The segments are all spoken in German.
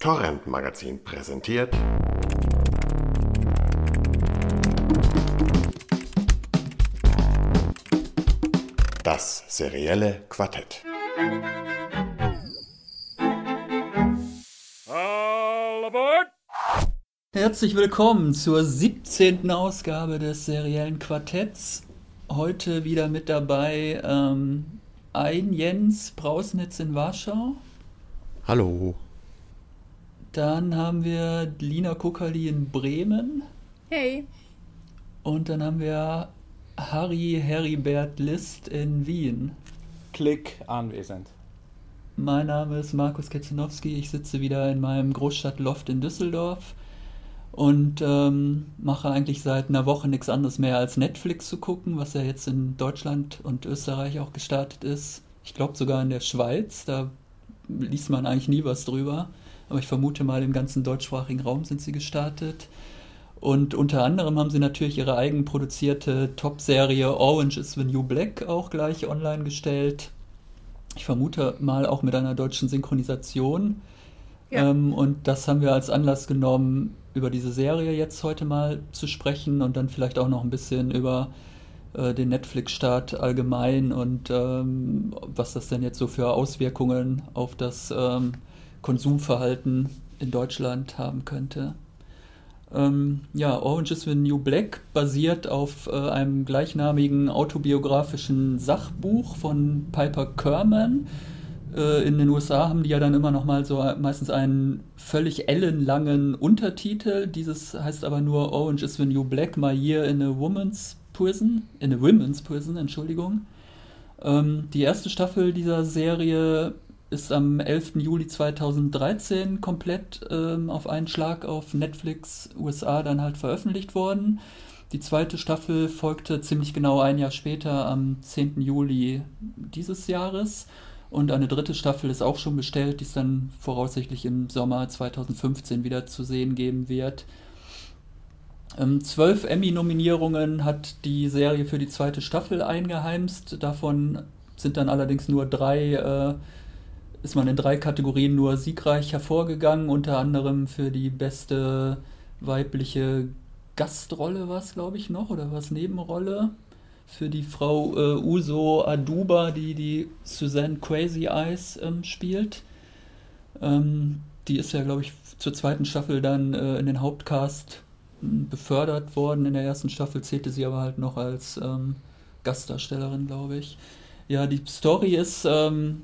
Torrent Magazin präsentiert. Das serielle Quartett. All aboard! Herzlich willkommen zur 17. Ausgabe des seriellen Quartetts. Heute wieder mit dabei ähm, ein Jens Brausnitz in Warschau. Hallo. Dann haben wir Lina Kokali in Bremen. Hey. Und dann haben wir Harry Heribert List in Wien. Klick anwesend. Mein Name ist Markus Ketzenowski. Ich sitze wieder in meinem Großstadtloft in Düsseldorf und ähm, mache eigentlich seit einer Woche nichts anderes mehr als Netflix zu gucken, was ja jetzt in Deutschland und Österreich auch gestartet ist. Ich glaube sogar in der Schweiz, da liest man eigentlich nie was drüber. Aber ich vermute mal, im ganzen deutschsprachigen Raum sind sie gestartet. Und unter anderem haben sie natürlich ihre eigenproduzierte Top-Serie Orange is the New Black auch gleich online gestellt. Ich vermute mal auch mit einer deutschen Synchronisation. Ja. Ähm, und das haben wir als Anlass genommen, über diese Serie jetzt heute mal zu sprechen und dann vielleicht auch noch ein bisschen über äh, den Netflix-Start allgemein und ähm, was das denn jetzt so für Auswirkungen auf das ähm, Konsumverhalten in Deutschland haben könnte. Ähm, ja, Orange is the New Black basiert auf äh, einem gleichnamigen autobiografischen Sachbuch von Piper Kerman. Äh, in den USA haben die ja dann immer noch mal so meistens einen völlig ellenlangen Untertitel. Dieses heißt aber nur Orange is the New Black, My Year in a Woman's Prison, in a Women's Prison, Entschuldigung. Ähm, die erste Staffel dieser Serie ist am 11. Juli 2013 komplett ähm, auf einen Schlag auf Netflix USA dann halt veröffentlicht worden. Die zweite Staffel folgte ziemlich genau ein Jahr später, am 10. Juli dieses Jahres. Und eine dritte Staffel ist auch schon bestellt, die es dann voraussichtlich im Sommer 2015 wieder zu sehen geben wird. Ähm, zwölf Emmy-Nominierungen hat die Serie für die zweite Staffel eingeheimst. Davon sind dann allerdings nur drei, äh, ist man in drei Kategorien nur siegreich hervorgegangen, unter anderem für die beste weibliche Gastrolle war es, glaube ich, noch, oder was Nebenrolle. Für die Frau äh, Uso Aduba, die die Suzanne Crazy Eyes ähm, spielt. Ähm, die ist ja, glaube ich, zur zweiten Staffel dann äh, in den Hauptcast befördert worden. In der ersten Staffel zählte sie aber halt noch als ähm, Gastdarstellerin, glaube ich. Ja, die Story ist ähm,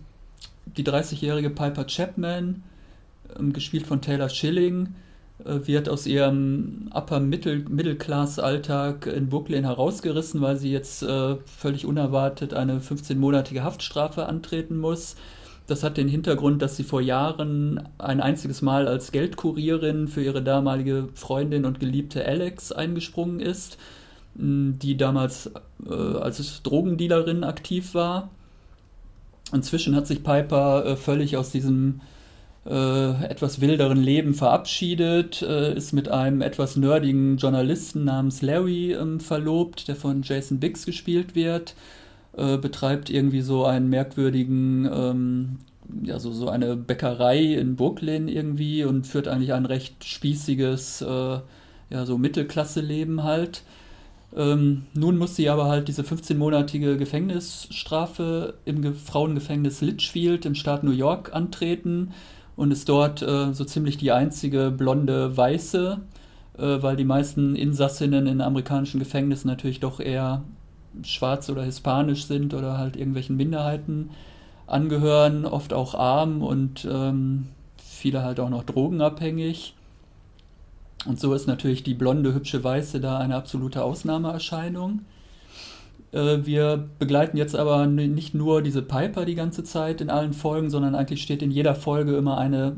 die 30-jährige Piper Chapman, ähm, gespielt von Taylor Schilling, äh, wird aus ihrem Upper Middle Mittelklass-Alltag in Brooklyn herausgerissen, weil sie jetzt äh, völlig unerwartet eine 15-monatige Haftstrafe antreten muss. Das hat den Hintergrund, dass sie vor Jahren ein einziges Mal als Geldkurierin für ihre damalige Freundin und Geliebte Alex eingesprungen ist, die damals äh, als Drogendealerin aktiv war. Inzwischen hat sich Piper äh, völlig aus diesem äh, etwas wilderen Leben verabschiedet, äh, ist mit einem etwas nerdigen Journalisten namens Larry ähm, verlobt, der von Jason Biggs gespielt wird äh, betreibt irgendwie so einen merkwürdigen, ähm, ja, so, so eine Bäckerei in Brooklyn irgendwie und führt eigentlich ein recht spießiges, äh, ja, so Mittelklasse-Leben halt. Ähm, nun muss sie aber halt diese 15-monatige Gefängnisstrafe im Ge Frauengefängnis Litchfield im Staat New York antreten und ist dort äh, so ziemlich die einzige blonde Weiße, äh, weil die meisten Insassinnen in amerikanischen Gefängnissen natürlich doch eher schwarz oder hispanisch sind oder halt irgendwelchen Minderheiten angehören, oft auch arm und ähm, viele halt auch noch drogenabhängig. Und so ist natürlich die blonde, hübsche Weiße da eine absolute Ausnahmeerscheinung. Äh, wir begleiten jetzt aber nicht nur diese Piper die ganze Zeit in allen Folgen, sondern eigentlich steht in jeder Folge immer eine,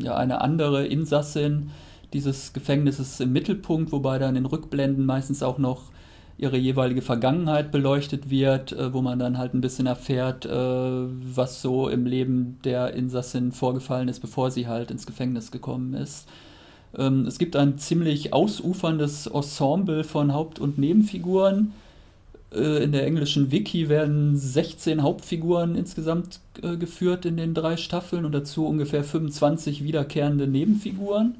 ja, eine andere Insassin dieses Gefängnisses im Mittelpunkt, wobei dann in Rückblenden meistens auch noch ihre jeweilige Vergangenheit beleuchtet wird, äh, wo man dann halt ein bisschen erfährt, äh, was so im Leben der Insassin vorgefallen ist, bevor sie halt ins Gefängnis gekommen ist. Ähm, es gibt ein ziemlich ausuferndes Ensemble von Haupt- und Nebenfiguren. Äh, in der englischen Wiki werden 16 Hauptfiguren insgesamt äh, geführt in den drei Staffeln und dazu ungefähr 25 wiederkehrende Nebenfiguren.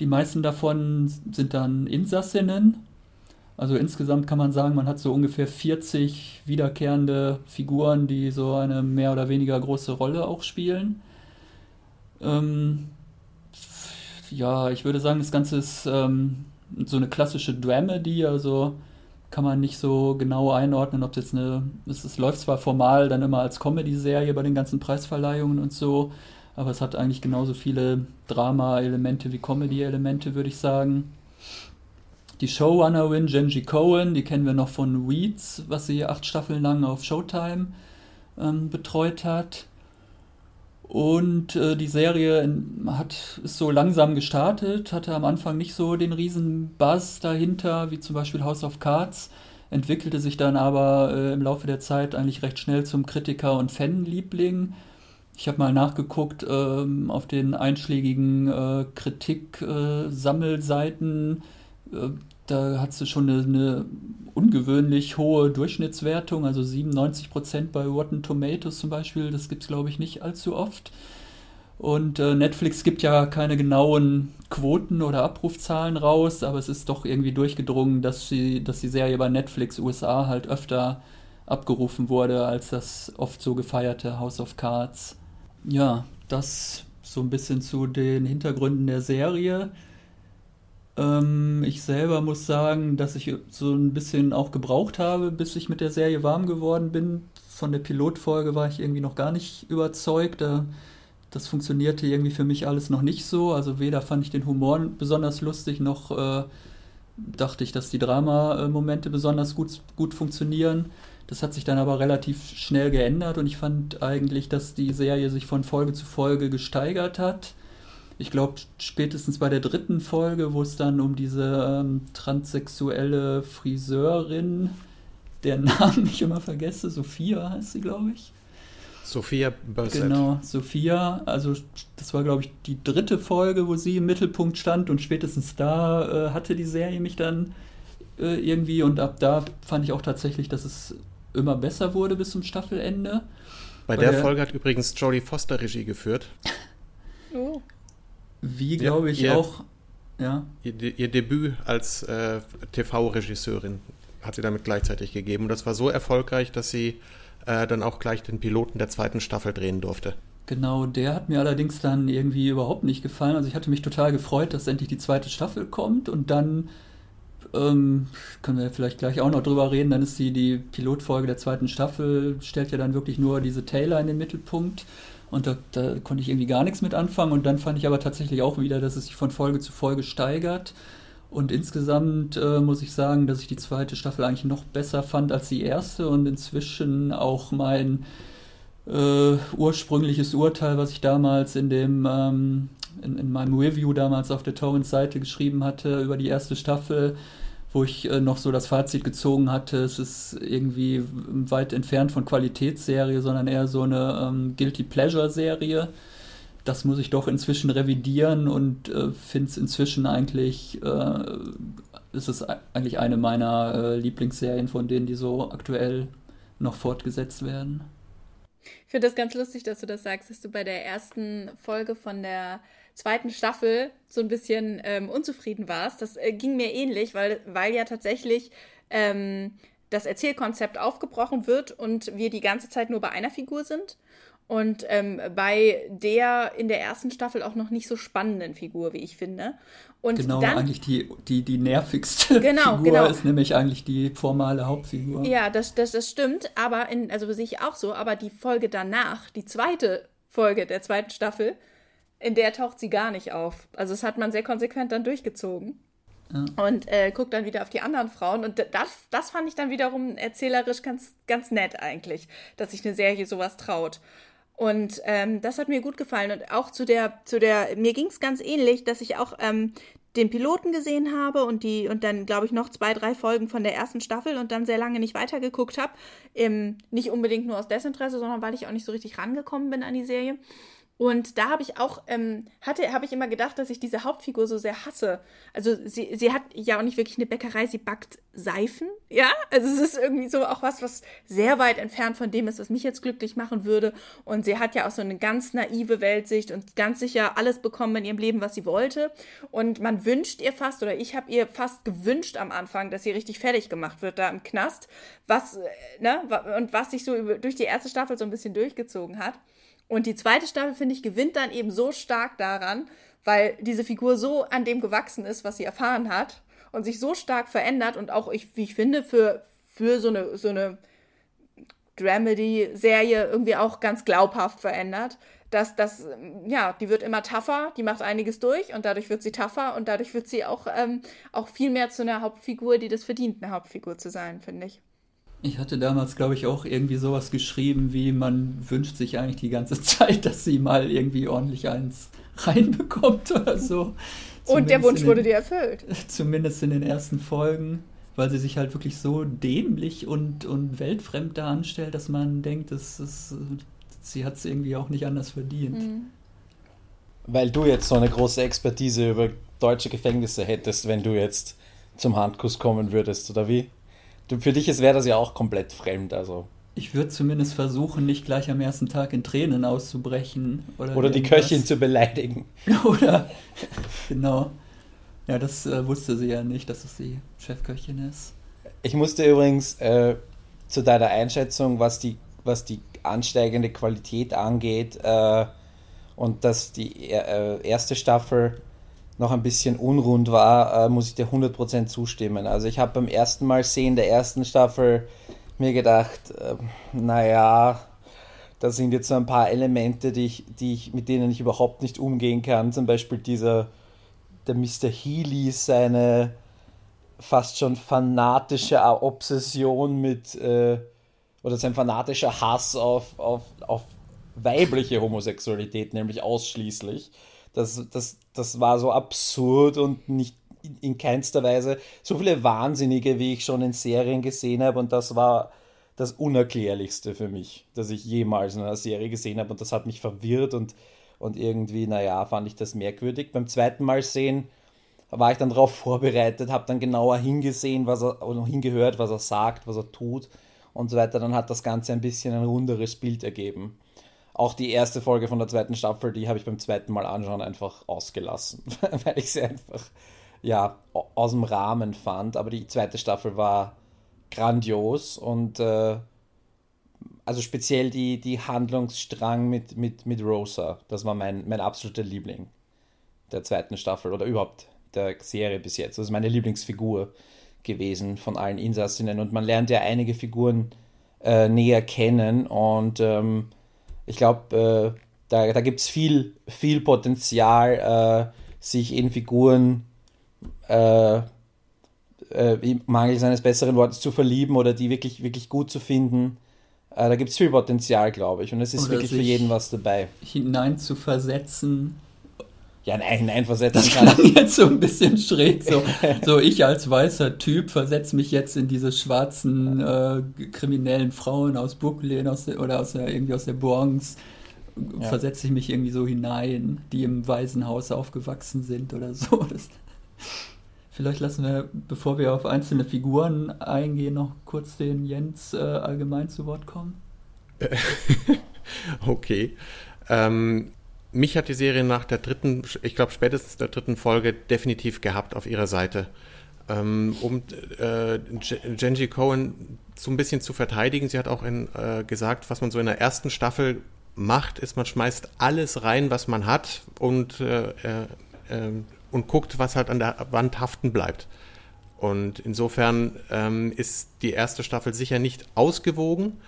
Die meisten davon sind dann Insassinnen. Also insgesamt kann man sagen, man hat so ungefähr 40 wiederkehrende Figuren, die so eine mehr oder weniger große Rolle auch spielen. Ähm, ja, ich würde sagen, das Ganze ist ähm, so eine klassische Dramedy, also kann man nicht so genau einordnen, ob es jetzt eine, es, es läuft zwar formal dann immer als Comedy-Serie bei den ganzen Preisverleihungen und so, aber es hat eigentlich genauso viele Drama-Elemente wie Comedy-Elemente, würde ich sagen. Die Showrunnerin Genji Cohen, die kennen wir noch von Weeds, was sie acht Staffeln lang auf Showtime ähm, betreut hat. Und äh, die Serie hat, ist so langsam gestartet, hatte am Anfang nicht so den riesen Buzz dahinter, wie zum Beispiel House of Cards, entwickelte sich dann aber äh, im Laufe der Zeit eigentlich recht schnell zum Kritiker- und Fanliebling. Ich habe mal nachgeguckt ähm, auf den einschlägigen äh, Kritik-Sammelseiten. Da hat sie schon eine, eine, ungewöhnlich hohe Durchschnittswertung, also 97% bei Rotten Tomatoes zum Beispiel. Das gibt es, glaube ich, nicht allzu oft. Und äh, Netflix gibt ja keine genauen Quoten oder Abrufzahlen raus, aber es ist doch irgendwie durchgedrungen, dass, sie, dass die Serie bei Netflix USA halt öfter abgerufen wurde als das oft so gefeierte House of Cards. Ja, das so ein bisschen zu den Hintergründen der Serie. Ähm, ich selber muss sagen, dass ich so ein bisschen auch gebraucht habe, bis ich mit der Serie warm geworden bin. Von der Pilotfolge war ich irgendwie noch gar nicht überzeugt. Das funktionierte irgendwie für mich alles noch nicht so. Also weder fand ich den Humor besonders lustig, noch äh, dachte ich, dass die Drama-Momente besonders gut, gut funktionieren. Das hat sich dann aber relativ schnell geändert und ich fand eigentlich, dass die Serie sich von Folge zu Folge gesteigert hat ich glaube, spätestens bei der dritten Folge, wo es dann um diese ähm, transsexuelle Friseurin, deren Namen ich immer vergesse, Sophia heißt sie, glaube ich. Sophia Bursett. Genau, Sophia. Also das war, glaube ich, die dritte Folge, wo sie im Mittelpunkt stand und spätestens da äh, hatte die Serie mich dann äh, irgendwie und ab da fand ich auch tatsächlich, dass es immer besser wurde bis zum Staffelende. Bei, Bei der, der, Folge hat übrigens Jodie Foster Regie geführt. Oh. Wie, glaube ich, ihr, auch. Ja. Ihr, ihr Debüt als äh, TV-Regisseurin hat sie damit gleichzeitig gegeben. Und das war so erfolgreich, dass sie äh, dann auch gleich den Piloten der zweiten Staffel drehen durfte. Genau, der hat mir allerdings dann irgendwie überhaupt nicht gefallen. Also ich hatte mich total gefreut, dass endlich die zweite Staffel kommt und dann ähm, können wir vielleicht gleich auch noch drüber reden. Dann ist die, die Pilotfolge der zweiten Staffel, stellt ja dann wirklich nur diese Taylor in den Mittelpunkt. Und da, da, konnte ich irgendwie gar nichts mit anfangen. Und dann fand ich aber tatsächlich auch wieder, dass es sich von Folge zu Folge steigert. Und insgesamt äh, muss ich sagen, dass ich die zweite Staffel eigentlich noch besser fand als die erste und inzwischen auch mein äh, ursprüngliches Urteil, was ich damals in dem ähm, in, in, meinem Review damals auf der Torrent-Seite geschrieben hatte über die erste Staffel, wo ich äh, noch so das Fazit gezogen hatte, es ist irgendwie weit entfernt von Qualitätsserie, sondern eher so eine ähm, Guilty Pleasure-Serie. Das muss ich doch inzwischen revidieren und äh, finde es inzwischen eigentlich, äh, ist es eigentlich eine meiner äh, Lieblingsserien, von denen die so aktuell noch fortgesetzt werden. Ich finde das ganz lustig, dass du das sagst, dass du bei der ersten Folge von der zweiten Staffel so ein bisschen ähm, unzufrieden warst. Das äh, ging mir ähnlich, weil, weil ja tatsächlich ähm, das Erzählkonzept aufgebrochen wird und wir die ganze Zeit nur bei einer Figur sind. Und ähm, bei der in der ersten Staffel auch noch nicht so spannenden Figur, wie ich finde. Und genau, dann, eigentlich die, die, die nervigste genau, Figur genau. ist nämlich eigentlich die formale Hauptfigur. Ja, das, das, das stimmt, aber in, also sehe ich auch so, aber die Folge danach, die zweite Folge der zweiten Staffel, in der taucht sie gar nicht auf. Also das hat man sehr konsequent dann durchgezogen. Ja. Und äh, guckt dann wieder auf die anderen Frauen. Und das, das fand ich dann wiederum erzählerisch ganz, ganz nett eigentlich, dass sich eine Serie sowas traut. Und ähm, das hat mir gut gefallen. Und auch zu der, zu der, mir ging es ganz ähnlich, dass ich auch ähm, den Piloten gesehen habe und die, und dann, glaube ich, noch zwei, drei Folgen von der ersten Staffel und dann sehr lange nicht weitergeguckt habe. Ähm, nicht unbedingt nur aus Desinteresse, sondern weil ich auch nicht so richtig rangekommen bin an die Serie. Und da habe ich auch, ähm, hatte, habe ich immer gedacht, dass ich diese Hauptfigur so sehr hasse. Also sie, sie hat ja auch nicht wirklich eine Bäckerei, sie backt Seifen, ja. Also es ist irgendwie so auch was, was sehr weit entfernt von dem ist, was mich jetzt glücklich machen würde. Und sie hat ja auch so eine ganz naive Weltsicht und ganz sicher alles bekommen in ihrem Leben, was sie wollte. Und man wünscht ihr fast, oder ich habe ihr fast gewünscht am Anfang, dass sie richtig fertig gemacht wird da im Knast. Was, äh, ne, und was sich so über, durch die erste Staffel so ein bisschen durchgezogen hat. Und die zweite Staffel, finde ich, gewinnt dann eben so stark daran, weil diese Figur so an dem gewachsen ist, was sie erfahren hat und sich so stark verändert und auch, ich, wie ich finde, für, für so eine, so eine Dramedy-Serie irgendwie auch ganz glaubhaft verändert. Dass das, ja, die wird immer tougher, die macht einiges durch und dadurch wird sie tougher und dadurch wird sie auch, ähm, auch viel mehr zu einer Hauptfigur, die das verdient, eine Hauptfigur zu sein, finde ich. Ich hatte damals, glaube ich, auch irgendwie sowas geschrieben, wie man wünscht sich eigentlich die ganze Zeit, dass sie mal irgendwie ordentlich eins reinbekommt oder so. Und der Wunsch den, wurde dir erfüllt. Zumindest in den ersten Folgen, weil sie sich halt wirklich so dämlich und, und weltfremd da anstellt, dass man denkt, das ist, sie hat es irgendwie auch nicht anders verdient. Mhm. Weil du jetzt so eine große Expertise über deutsche Gefängnisse hättest, wenn du jetzt zum Handkuss kommen würdest, oder wie? Du, für dich wäre das ja auch komplett fremd, also. Ich würde zumindest versuchen, nicht gleich am ersten Tag in Tränen auszubrechen. Oder, oder die Köchin zu beleidigen. oder, genau. Ja, das äh, wusste sie ja nicht, dass es die Chefköchin ist. Ich musste übrigens äh, zu deiner Einschätzung, was die, was die ansteigende Qualität angeht äh, und dass die äh, erste Staffel noch ein bisschen unrund war, äh, muss ich dir 100% zustimmen. Also ich habe beim ersten Mal sehen der ersten Staffel mir gedacht, äh, naja, da sind jetzt so ein paar Elemente, die ich, die ich, mit denen ich überhaupt nicht umgehen kann. Zum Beispiel dieser, der Mr. Healy, seine fast schon fanatische Obsession mit, äh, oder sein fanatischer Hass auf, auf, auf weibliche Homosexualität, nämlich ausschließlich das, das, das war so absurd und nicht in keinster Weise so viele Wahnsinnige, wie ich schon in Serien gesehen habe. Und das war das Unerklärlichste für mich, dass ich jemals in einer Serie gesehen habe. Und das hat mich verwirrt und, und irgendwie, naja, fand ich das merkwürdig. Beim zweiten Mal sehen war ich dann darauf vorbereitet, habe dann genauer hingesehen, was er, oder hingehört, was er sagt, was er tut und so weiter. Dann hat das Ganze ein bisschen ein runderes Bild ergeben. Auch die erste Folge von der zweiten Staffel, die habe ich beim zweiten Mal anschauen einfach ausgelassen, weil ich sie einfach ja aus dem Rahmen fand. Aber die zweite Staffel war grandios und äh, also speziell die, die Handlungsstrang mit, mit, mit Rosa, das war mein, mein absoluter Liebling der zweiten Staffel oder überhaupt der Serie bis jetzt. Das ist meine Lieblingsfigur gewesen von allen Insassinnen und man lernt ja einige Figuren äh, näher kennen und ähm, ich glaube, äh, da, da gibt es viel, viel Potenzial, äh, sich in Figuren äh, äh, mangels eines besseren Wortes zu verlieben oder die wirklich, wirklich gut zu finden. Äh, da gibt es viel Potenzial, glaube ich. Und es ist oder wirklich für jeden was dabei. Hinein zu versetzen. Ja, nein, nein, versetzen das kann ich jetzt so ein bisschen schräg. So, so ich als weißer Typ versetze mich jetzt in diese schwarzen äh, kriminellen Frauen aus Brooklyn aus der, oder aus der, irgendwie aus der Bronx. Ja. Versetze ich mich irgendwie so hinein, die im Waisenhaus aufgewachsen sind oder so. Das, vielleicht lassen wir, bevor wir auf einzelne Figuren eingehen, noch kurz den Jens äh, allgemein zu Wort kommen. okay. Ähm, mich hat die Serie nach der dritten, ich glaube spätestens der dritten Folge definitiv gehabt auf ihrer Seite. Ähm, um äh, Genji Cohen so ein bisschen zu verteidigen, sie hat auch in, äh, gesagt, was man so in der ersten Staffel macht, ist, man schmeißt alles rein, was man hat und, äh, äh, äh und guckt, was halt an der Wand haften bleibt. Und insofern ähm, ist die erste Staffel sicher nicht ausgewogen.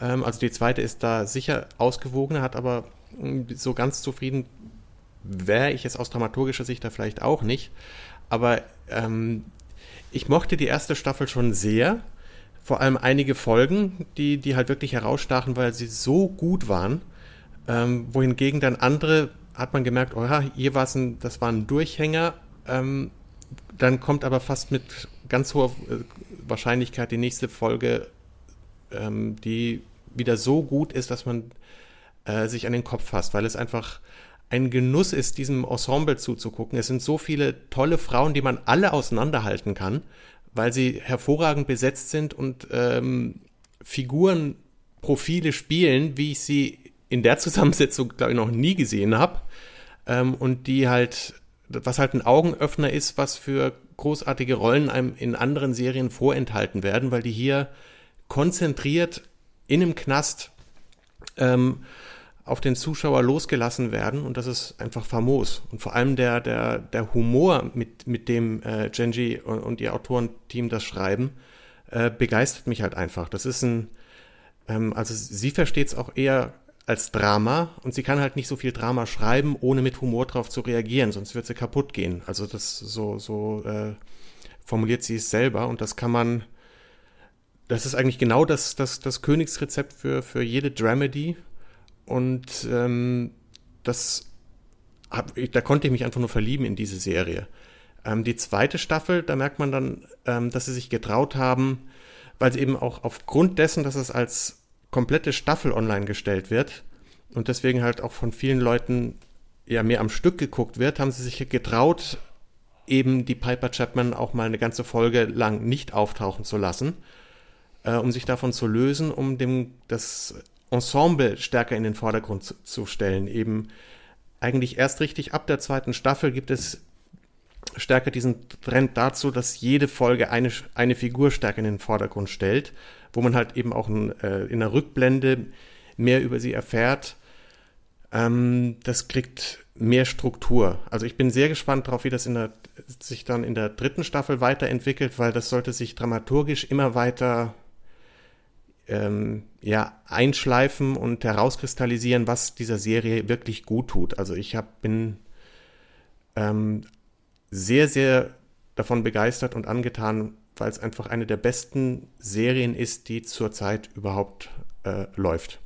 Ähm, also die zweite ist da sicher ausgewogener, hat aber so ganz zufrieden wäre ich es aus dramaturgischer Sicht da vielleicht auch nicht. Aber ähm, ich mochte die erste Staffel schon sehr. Vor allem einige Folgen, die, die halt wirklich herausstachen, weil sie so gut waren. Ähm, wohingegen dann andere hat man gemerkt, oh ja, hier war es das war ein Durchhänger. Ähm, dann kommt aber fast mit ganz hoher äh, Wahrscheinlichkeit die nächste Folge, ähm, die wieder so gut ist, dass man äh, sich an den Kopf fasst, weil es einfach ein Genuss ist, diesem Ensemble zuzugucken. Es sind so viele tolle Frauen, die man alle auseinanderhalten kann, weil sie hervorragend besetzt sind und ähm, Figurenprofile spielen, wie ich sie in der Zusammensetzung, glaube ich, noch nie gesehen habe. Ähm, und die halt, was halt ein Augenöffner ist, was für großartige Rollen einem in anderen Serien vorenthalten werden, weil die hier konzentriert in einem Knast ähm, auf den Zuschauer losgelassen werden und das ist einfach famos. Und vor allem der, der, der Humor, mit, mit dem äh, Genji und, und ihr Autorenteam das schreiben, äh, begeistert mich halt einfach. Das ist ein, ähm, also sie versteht es auch eher als Drama und sie kann halt nicht so viel Drama schreiben, ohne mit Humor drauf zu reagieren, sonst wird sie kaputt gehen. Also das so, so äh, formuliert sie es selber und das kann man, das ist eigentlich genau das, das, das Königsrezept für, für jede Dramedy und ähm, das hab, da konnte ich mich einfach nur verlieben in diese Serie. Ähm, die zweite Staffel, da merkt man dann, ähm, dass sie sich getraut haben, weil sie eben auch aufgrund dessen, dass es als komplette Staffel online gestellt wird und deswegen halt auch von vielen Leuten ja mehr am Stück geguckt wird, haben sie sich getraut, eben die Piper Chapman auch mal eine ganze Folge lang nicht auftauchen zu lassen, äh, um sich davon zu lösen, um dem das Ensemble stärker in den Vordergrund zu, zu stellen. Eben eigentlich erst richtig ab der zweiten Staffel gibt es stärker diesen Trend dazu, dass jede Folge eine, eine Figur stärker in den Vordergrund stellt, wo man halt eben auch ein, äh, in der Rückblende mehr über sie erfährt. Ähm, das kriegt mehr Struktur. Also ich bin sehr gespannt darauf, wie das in der, sich dann in der dritten Staffel weiterentwickelt, weil das sollte sich dramaturgisch immer weiter ähm, ja, einschleifen und herauskristallisieren, was dieser Serie wirklich gut tut. Also ich hab, bin ähm, sehr, sehr davon begeistert und angetan, weil es einfach eine der besten Serien ist, die zurzeit überhaupt äh, läuft.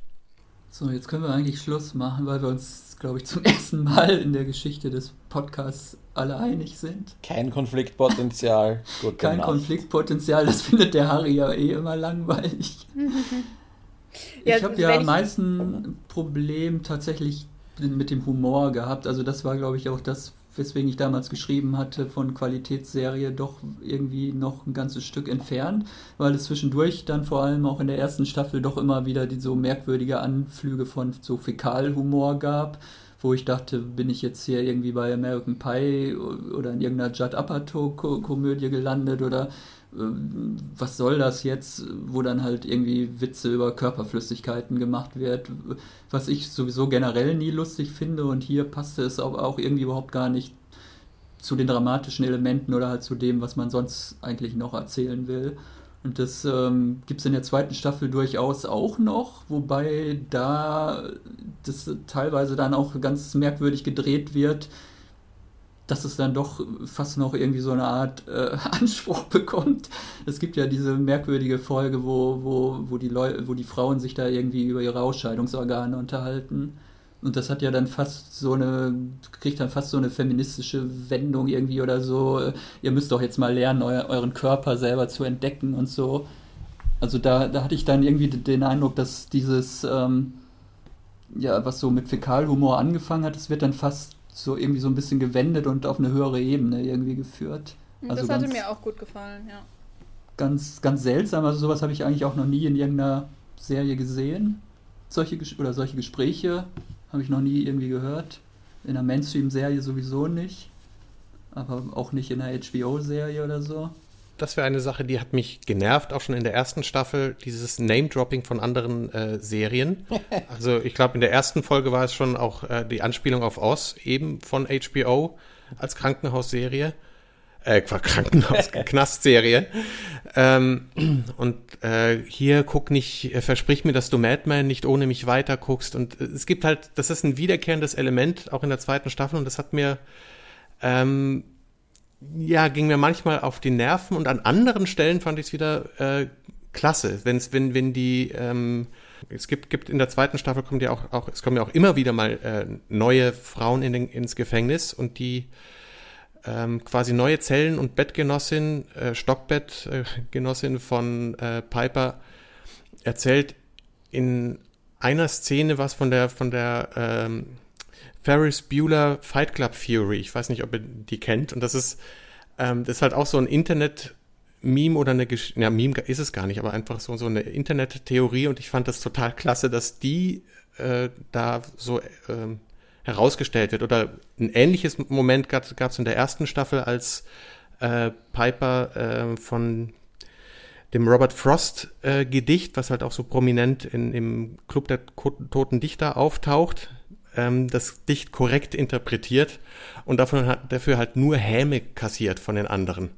So, jetzt können wir eigentlich Schluss machen, weil wir uns, glaube ich, zum ersten Mal in der Geschichte des Podcasts alle einig sind. Kein Konfliktpotenzial. Gute Kein Nacht. Konfliktpotenzial, das findet der Harry ja eh immer langweilig. ja, ich habe ja am meisten Problem tatsächlich mit dem Humor gehabt. Also das war, glaube ich, auch das, weswegen ich damals geschrieben hatte, von Qualitätsserie doch irgendwie noch ein ganzes Stück entfernt, weil es zwischendurch dann vor allem auch in der ersten Staffel doch immer wieder die so merkwürdige Anflüge von so Fäkalhumor gab, wo ich dachte, bin ich jetzt hier irgendwie bei American Pie oder in irgendeiner Judd Apatow-Komödie gelandet oder äh, was soll das jetzt, wo dann halt irgendwie Witze über Körperflüssigkeiten gemacht wird, was ich sowieso generell nie lustig finde und hier passte es auch, auch irgendwie überhaupt gar nicht zu den dramatischen Elementen oder halt zu dem, was man sonst eigentlich noch erzählen will. Und das ähm, gibt es in der zweiten Staffel durchaus auch noch, wobei da das teilweise dann auch ganz merkwürdig gedreht wird, dass es dann doch fast noch irgendwie so eine Art äh, Anspruch bekommt. Es gibt ja diese merkwürdige Folge, wo, wo, wo, die wo die Frauen sich da irgendwie über ihre Ausscheidungsorgane unterhalten. Und das hat ja dann fast so eine, kriegt dann fast so eine feministische Wendung irgendwie oder so. Ihr müsst doch jetzt mal lernen, euer, euren Körper selber zu entdecken und so. Also da, da hatte ich dann irgendwie den Eindruck, dass dieses, ähm, ja, was so mit Fäkalhumor angefangen hat, das wird dann fast so irgendwie so ein bisschen gewendet und auf eine höhere Ebene irgendwie geführt. Also das hatte ganz, mir auch gut gefallen, ja. Ganz, ganz seltsam, also sowas habe ich eigentlich auch noch nie in irgendeiner Serie gesehen. Solche oder solche Gespräche habe ich noch nie irgendwie gehört. In einer Mainstream-Serie sowieso nicht. Aber auch nicht in einer HBO-Serie oder so das wäre eine Sache, die hat mich genervt, auch schon in der ersten Staffel, dieses Name-Dropping von anderen äh, Serien. Also ich glaube, in der ersten Folge war es schon auch äh, die Anspielung auf Oz, eben von HBO als Krankenhausserie. Äh, Krankenhaus, Knastserie. Ähm, und äh, hier guck nicht, äh, versprich mir, dass du Madman nicht ohne mich weiter guckst. Und äh, es gibt halt, das ist ein wiederkehrendes Element, auch in der zweiten Staffel, und das hat mir ähm, ja, ging mir manchmal auf die Nerven und an anderen Stellen fand ich es wieder äh, klasse. Wenn's, wenn, wenn die, ähm, es gibt, gibt in der zweiten Staffel kommt ja auch, auch, es kommen ja auch immer wieder mal äh, neue Frauen in den, ins Gefängnis und die ähm, quasi neue Zellen- und Bettgenossin, äh, Stockbettgenossin von äh, Piper erzählt in einer Szene was von der, von der ähm, Ferris Bueller Fight Club Theory. Ich weiß nicht, ob ihr die kennt. Und das ist, ähm, das ist halt auch so ein Internet-Meme oder eine Gesch ja, Meme ist es gar nicht, aber einfach so, so eine Internet-Theorie. Und ich fand das total klasse, dass die äh, da so ähm, herausgestellt wird. Oder ein ähnliches Moment gab es in der ersten Staffel, als äh, Piper äh, von dem Robert Frost äh, Gedicht, was halt auch so prominent in, im Club der Toten Dichter auftaucht, ähm, das Dicht korrekt interpretiert und davon hat, dafür halt nur Häme kassiert von den anderen.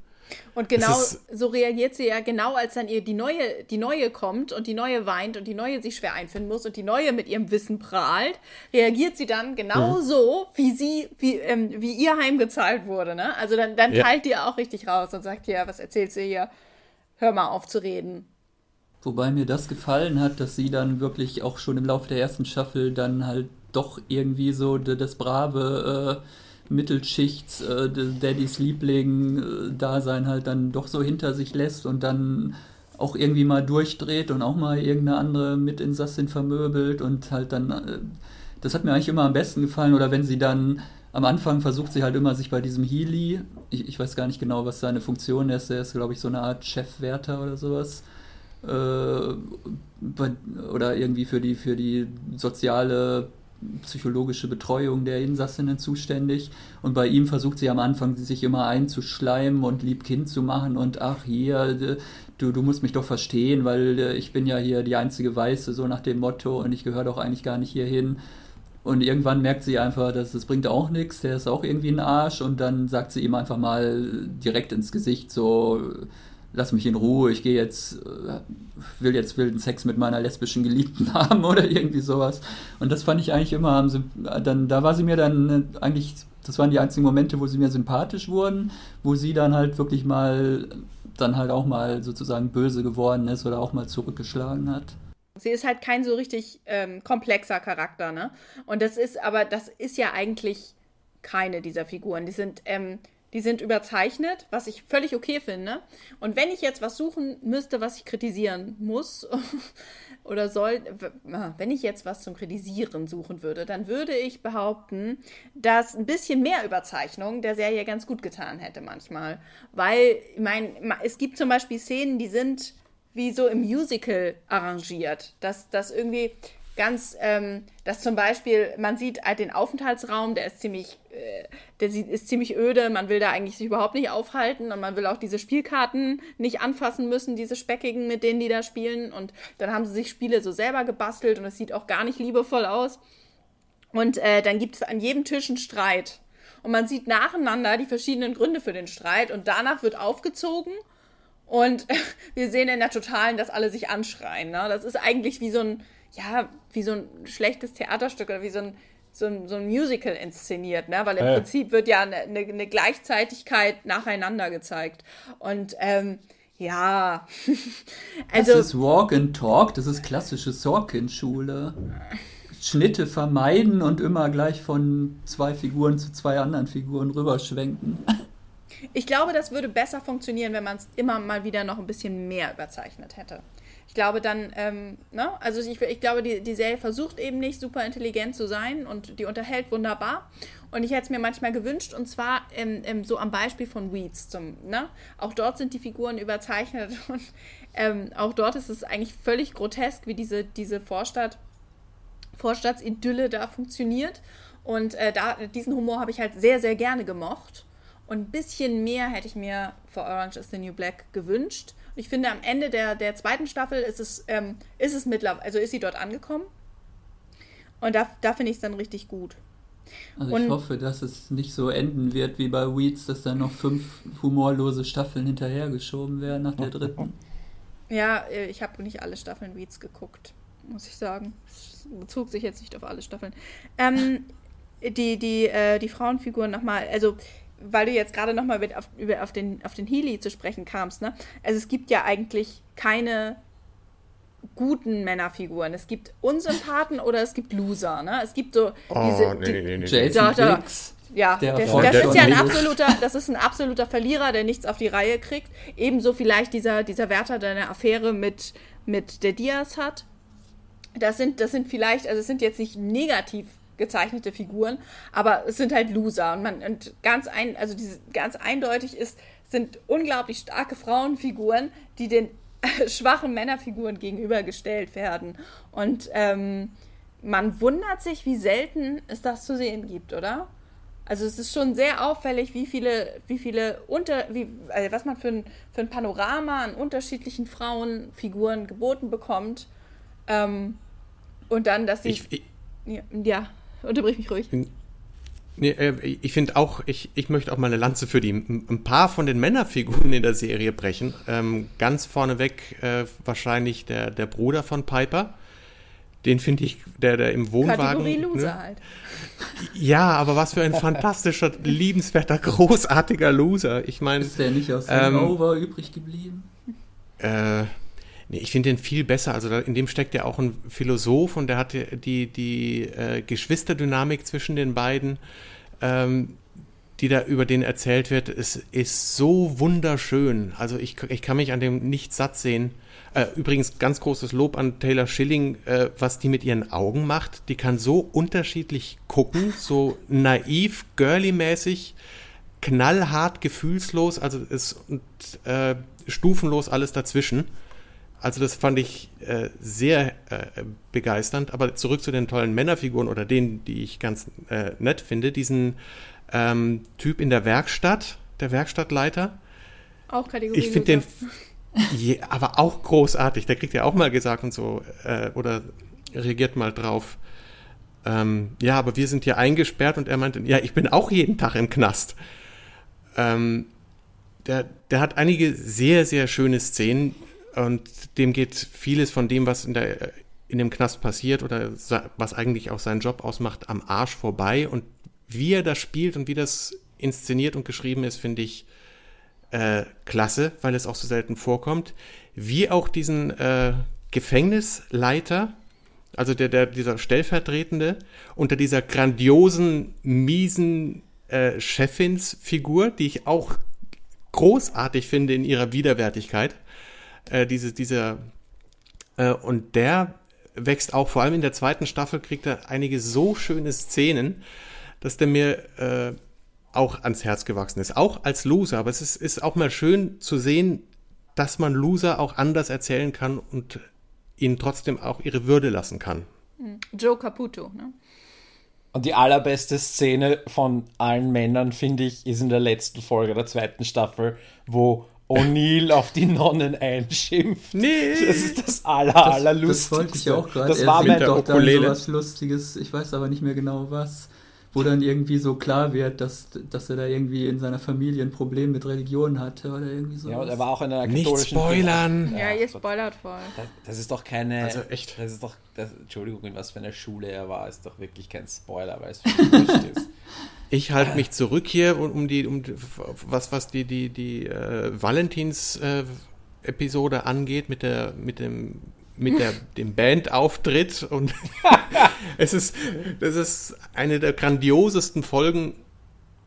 Und genau so reagiert sie ja genau, als dann ihr die neue, die neue kommt und die neue weint und die neue sich schwer einfinden muss und die neue mit ihrem Wissen prahlt, reagiert sie dann genau mhm. so, wie sie, wie, ähm, wie ihr heimgezahlt wurde. Ne? Also dann, dann ja. teilt ihr auch richtig raus und sagt, ja, was erzählt sie hier? Hör mal auf zu reden. Wobei mir das gefallen hat, dass sie dann wirklich auch schon im Laufe der ersten Staffel dann halt doch irgendwie so das brave äh, Mittelschichts, äh, Daddys Liebling-Dasein äh, halt dann doch so hinter sich lässt und dann auch irgendwie mal durchdreht und auch mal irgendeine andere Mitinsassin vermöbelt und halt dann, äh, das hat mir eigentlich immer am besten gefallen. Oder wenn sie dann am Anfang versucht sie halt immer sich bei diesem Healy, ich, ich weiß gar nicht genau, was seine Funktion ist, der ist glaube ich so eine Art Chefwärter oder sowas, äh, oder irgendwie für die, für die soziale psychologische Betreuung der Insassinnen zuständig. Und bei ihm versucht sie am Anfang, sich immer einzuschleimen und lieb Kind zu machen und ach hier, du, du musst mich doch verstehen, weil äh, ich bin ja hier die einzige Weiße, so nach dem Motto, und ich gehöre doch eigentlich gar nicht hierhin. Und irgendwann merkt sie einfach, dass das bringt auch nichts, der ist auch irgendwie ein Arsch. Und dann sagt sie ihm einfach mal direkt ins Gesicht so, lass mich in Ruhe, ich gehe jetzt, äh, will jetzt wilden Sex mit meiner lesbischen Geliebten haben oder irgendwie sowas. Und das fand ich eigentlich immer, dann, da war sie mir dann äh, eigentlich, das waren die einzigen Momente, wo sie mir sympathisch wurden, wo sie dann halt wirklich mal, dann halt auch mal sozusagen böse geworden ist oder auch mal zurückgeschlagen hat. Sie ist halt kein so richtig ähm, komplexer Charakter, ne? Und das ist, aber das ist ja eigentlich keine dieser Figuren. Die sind, ähm, die sind überzeichnet, was ich völlig okay finde. Und wenn ich jetzt was suchen müsste, was ich kritisieren muss oder soll, wenn ich jetzt was zum Kritisieren suchen würde, dann würde ich behaupten, dass ein bisschen mehr Überzeichnung der Serie ganz gut getan hätte manchmal. Weil, ich meine, es gibt zum Beispiel Szenen, die sind wie so im Musical arrangiert. Dass das irgendwie ganz, ähm, dass zum Beispiel, man sieht halt den Aufenthaltsraum, der ist ziemlich, äh, der ist ziemlich öde, man will da eigentlich sich überhaupt nicht aufhalten und man will auch diese Spielkarten nicht anfassen müssen, diese speckigen, mit denen die da spielen. Und dann haben sie sich Spiele so selber gebastelt und es sieht auch gar nicht liebevoll aus. Und äh, dann gibt es an jedem Tisch einen Streit. Und man sieht nacheinander die verschiedenen Gründe für den Streit und danach wird aufgezogen. Und wir sehen in der Totalen, dass alle sich anschreien. Ne? Das ist eigentlich wie so ein, ja, wie so ein schlechtes Theaterstück oder wie so ein, so ein, so ein Musical inszeniert, ne? Weil im äh. Prinzip wird ja eine, eine, Gleichzeitigkeit nacheinander gezeigt. Und ähm, ja, also. Das ist Walk and Talk, das ist klassische Sorkin-Schule. Schnitte vermeiden und immer gleich von zwei Figuren zu zwei anderen Figuren rüberschwenken. Ich glaube, das würde besser funktionieren, wenn man es immer mal wieder noch ein bisschen mehr überzeichnet hätte glaube dann, ähm, ne, also ich, ich glaube, die, die Serie versucht eben nicht super intelligent zu sein und die unterhält wunderbar. Und ich hätte es mir manchmal gewünscht, und zwar ähm, ähm, so am Beispiel von Weeds. Zum, ne? Auch dort sind die Figuren überzeichnet und ähm, auch dort ist es eigentlich völlig grotesk, wie diese, diese Vorstadt, Vorstadtsidylle da funktioniert. Und äh, da, diesen Humor habe ich halt sehr, sehr gerne gemocht. Und ein bisschen mehr hätte ich mir für Orange is the New Black gewünscht. Ich finde, am Ende der, der zweiten Staffel ist es, ähm, ist es mittlerweile, also ist sie dort angekommen. Und da, da finde ich es dann richtig gut. Also und ich hoffe, dass es nicht so enden wird wie bei Weeds, dass da noch fünf humorlose Staffeln hinterhergeschoben werden nach der dritten. Ja, äh, ich habe nicht alle Staffeln Weeds geguckt, muss ich sagen. Es bezog sich jetzt nicht auf alle Staffeln. Ähm, die, die, äh, die Frauenfiguren nochmal, also weil du jetzt gerade nochmal auf, über, auf den, auf den Healy zu sprechen kamst, ne? Also es gibt ja eigentlich keine guten Männerfiguren. Es gibt Unsympathen oder es gibt Loser, ne? Es gibt so oh, diese. Nee, nee, nee, Jason da, da, ja, der, der, das ist ja ein absoluter, das ist ein absoluter Verlierer, der nichts auf die Reihe kriegt. Ebenso vielleicht dieser, dieser Wärter, der eine Affäre mit, mit der Diaz hat. das sind, das sind vielleicht, also es sind jetzt nicht negativ gezeichnete Figuren, aber es sind halt Loser und man und ganz ein, also diese ganz eindeutig ist, sind unglaublich starke Frauenfiguren, die den schwachen Männerfiguren gegenübergestellt werden und ähm, man wundert sich, wie selten es das zu sehen gibt, oder? Also es ist schon sehr auffällig, wie viele, wie viele unter, wie, also was man für ein, für ein Panorama an unterschiedlichen Frauenfiguren geboten bekommt. Ähm, und dann, dass sie. Ich, ich, ja, ja, unterbrich mich ruhig. Nee, äh, ich finde auch, ich, ich möchte auch mal eine Lanze für die ein paar von den Männerfiguren in der Serie brechen. Ähm, ganz vorneweg äh, wahrscheinlich der, der Bruder von Piper den finde ich, der, der im Wohnwagen. Kategorie ne? Loser ne? halt. Ja, aber was für ein fantastischer, liebenswerter, großartiger Loser. Ich meine. Ist der nicht aus ähm, Over übrig geblieben? Äh. Nee, ich finde den viel besser. Also in dem steckt ja auch ein Philosoph und der hat die, die äh, Geschwisterdynamik zwischen den beiden, ähm, die da über den erzählt wird, ist, ist so wunderschön. Also ich, ich kann mich an dem nicht satt sehen. Äh, übrigens ganz großes Lob an Taylor Schilling, äh, was die mit ihren Augen macht. Die kann so unterschiedlich gucken, so naiv, girly-mäßig, knallhart, gefühlslos, also ist und äh, stufenlos alles dazwischen. Also das fand ich äh, sehr äh, begeisternd. Aber zurück zu den tollen Männerfiguren oder denen, die ich ganz äh, nett finde. Diesen ähm, Typ in der Werkstatt, der Werkstattleiter. Auch Kategorie. Ich finde den Je, aber auch großartig. Der kriegt ja auch mal gesagt und so, äh, oder reagiert mal drauf. Ähm, ja, aber wir sind hier eingesperrt und er meinte, ja, ich bin auch jeden Tag im Knast. Ähm, der, der hat einige sehr, sehr schöne Szenen und dem geht vieles von dem, was in, der, in dem Knast passiert oder was eigentlich auch seinen Job ausmacht, am Arsch vorbei. Und wie er das spielt und wie das inszeniert und geschrieben ist, finde ich äh, klasse, weil es auch so selten vorkommt, wie auch diesen äh, Gefängnisleiter, also der, der, dieser Stellvertretende, unter dieser grandiosen, miesen äh, Chefinsfigur, die ich auch großartig finde in ihrer Widerwärtigkeit. Äh, diese, dieser, äh, und der wächst auch, vor allem in der zweiten Staffel, kriegt er einige so schöne Szenen, dass der mir äh, auch ans Herz gewachsen ist, auch als Loser. Aber es ist, ist auch mal schön zu sehen, dass man Loser auch anders erzählen kann und ihnen trotzdem auch ihre Würde lassen kann. Hm. Joe Caputo, ne? Und die allerbeste Szene von allen Männern, finde ich, ist in der letzten Folge der zweiten Staffel, wo O'Neill auf die Nonnen einschimpft. Nee. Das ist das aller, das, allerlustigste. Das wollte ich auch gerade. Das er war mir doch dann so was Lustiges. Ich weiß aber nicht mehr genau was wo dann irgendwie so klar wird, dass, dass er da irgendwie in seiner Familie ein Problem mit Religion hatte oder irgendwie so. Ja, und er war auch in einer katholischen... Nicht spoilern! Ja, ihr spoilert voll. Das, das, ist doch keine... Also echt? Das ist doch... Das, Entschuldigung, in was für einer Schule er war, ist doch wirklich kein Spoiler, weil es für ist. Ich halte mich zurück hier, um die, um was, was die, die, die äh, Valentins-Episode äh, angeht, mit der, mit dem mit der, dem Bandauftritt und es ist, das ist eine der grandiosesten Folgen,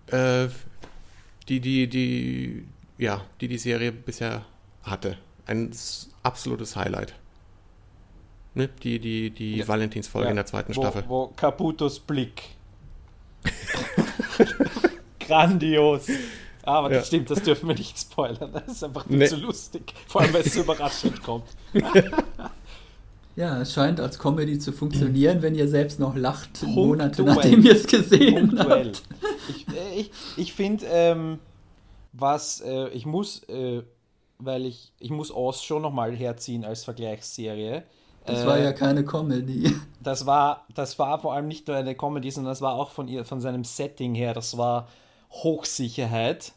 äh, die, die, die, ja, die die Serie bisher hatte. Ein absolutes Highlight. Ne? Die, die, die ja. Valentinsfolge ja. in der zweiten wo, Staffel. Wo Caputos Blick. Grandios. Aber das ja. stimmt, das dürfen wir nicht spoilern. Das ist einfach viel nee. zu lustig. Vor allem, weil es so überraschend kommt. Ja, es scheint als Comedy zu funktionieren, wenn ihr selbst noch lacht, Punkt Monate nachdem ihr es gesehen Punktuell. habt. Ich, äh, ich, ich finde, ähm, was, äh, ich muss, äh, weil ich, ich muss Oz schon nochmal herziehen als Vergleichsserie. Das war ja äh, keine Comedy. Das war, das war vor allem nicht nur eine Comedy, sondern das war auch von, ihr, von seinem Setting her, das war Hochsicherheit.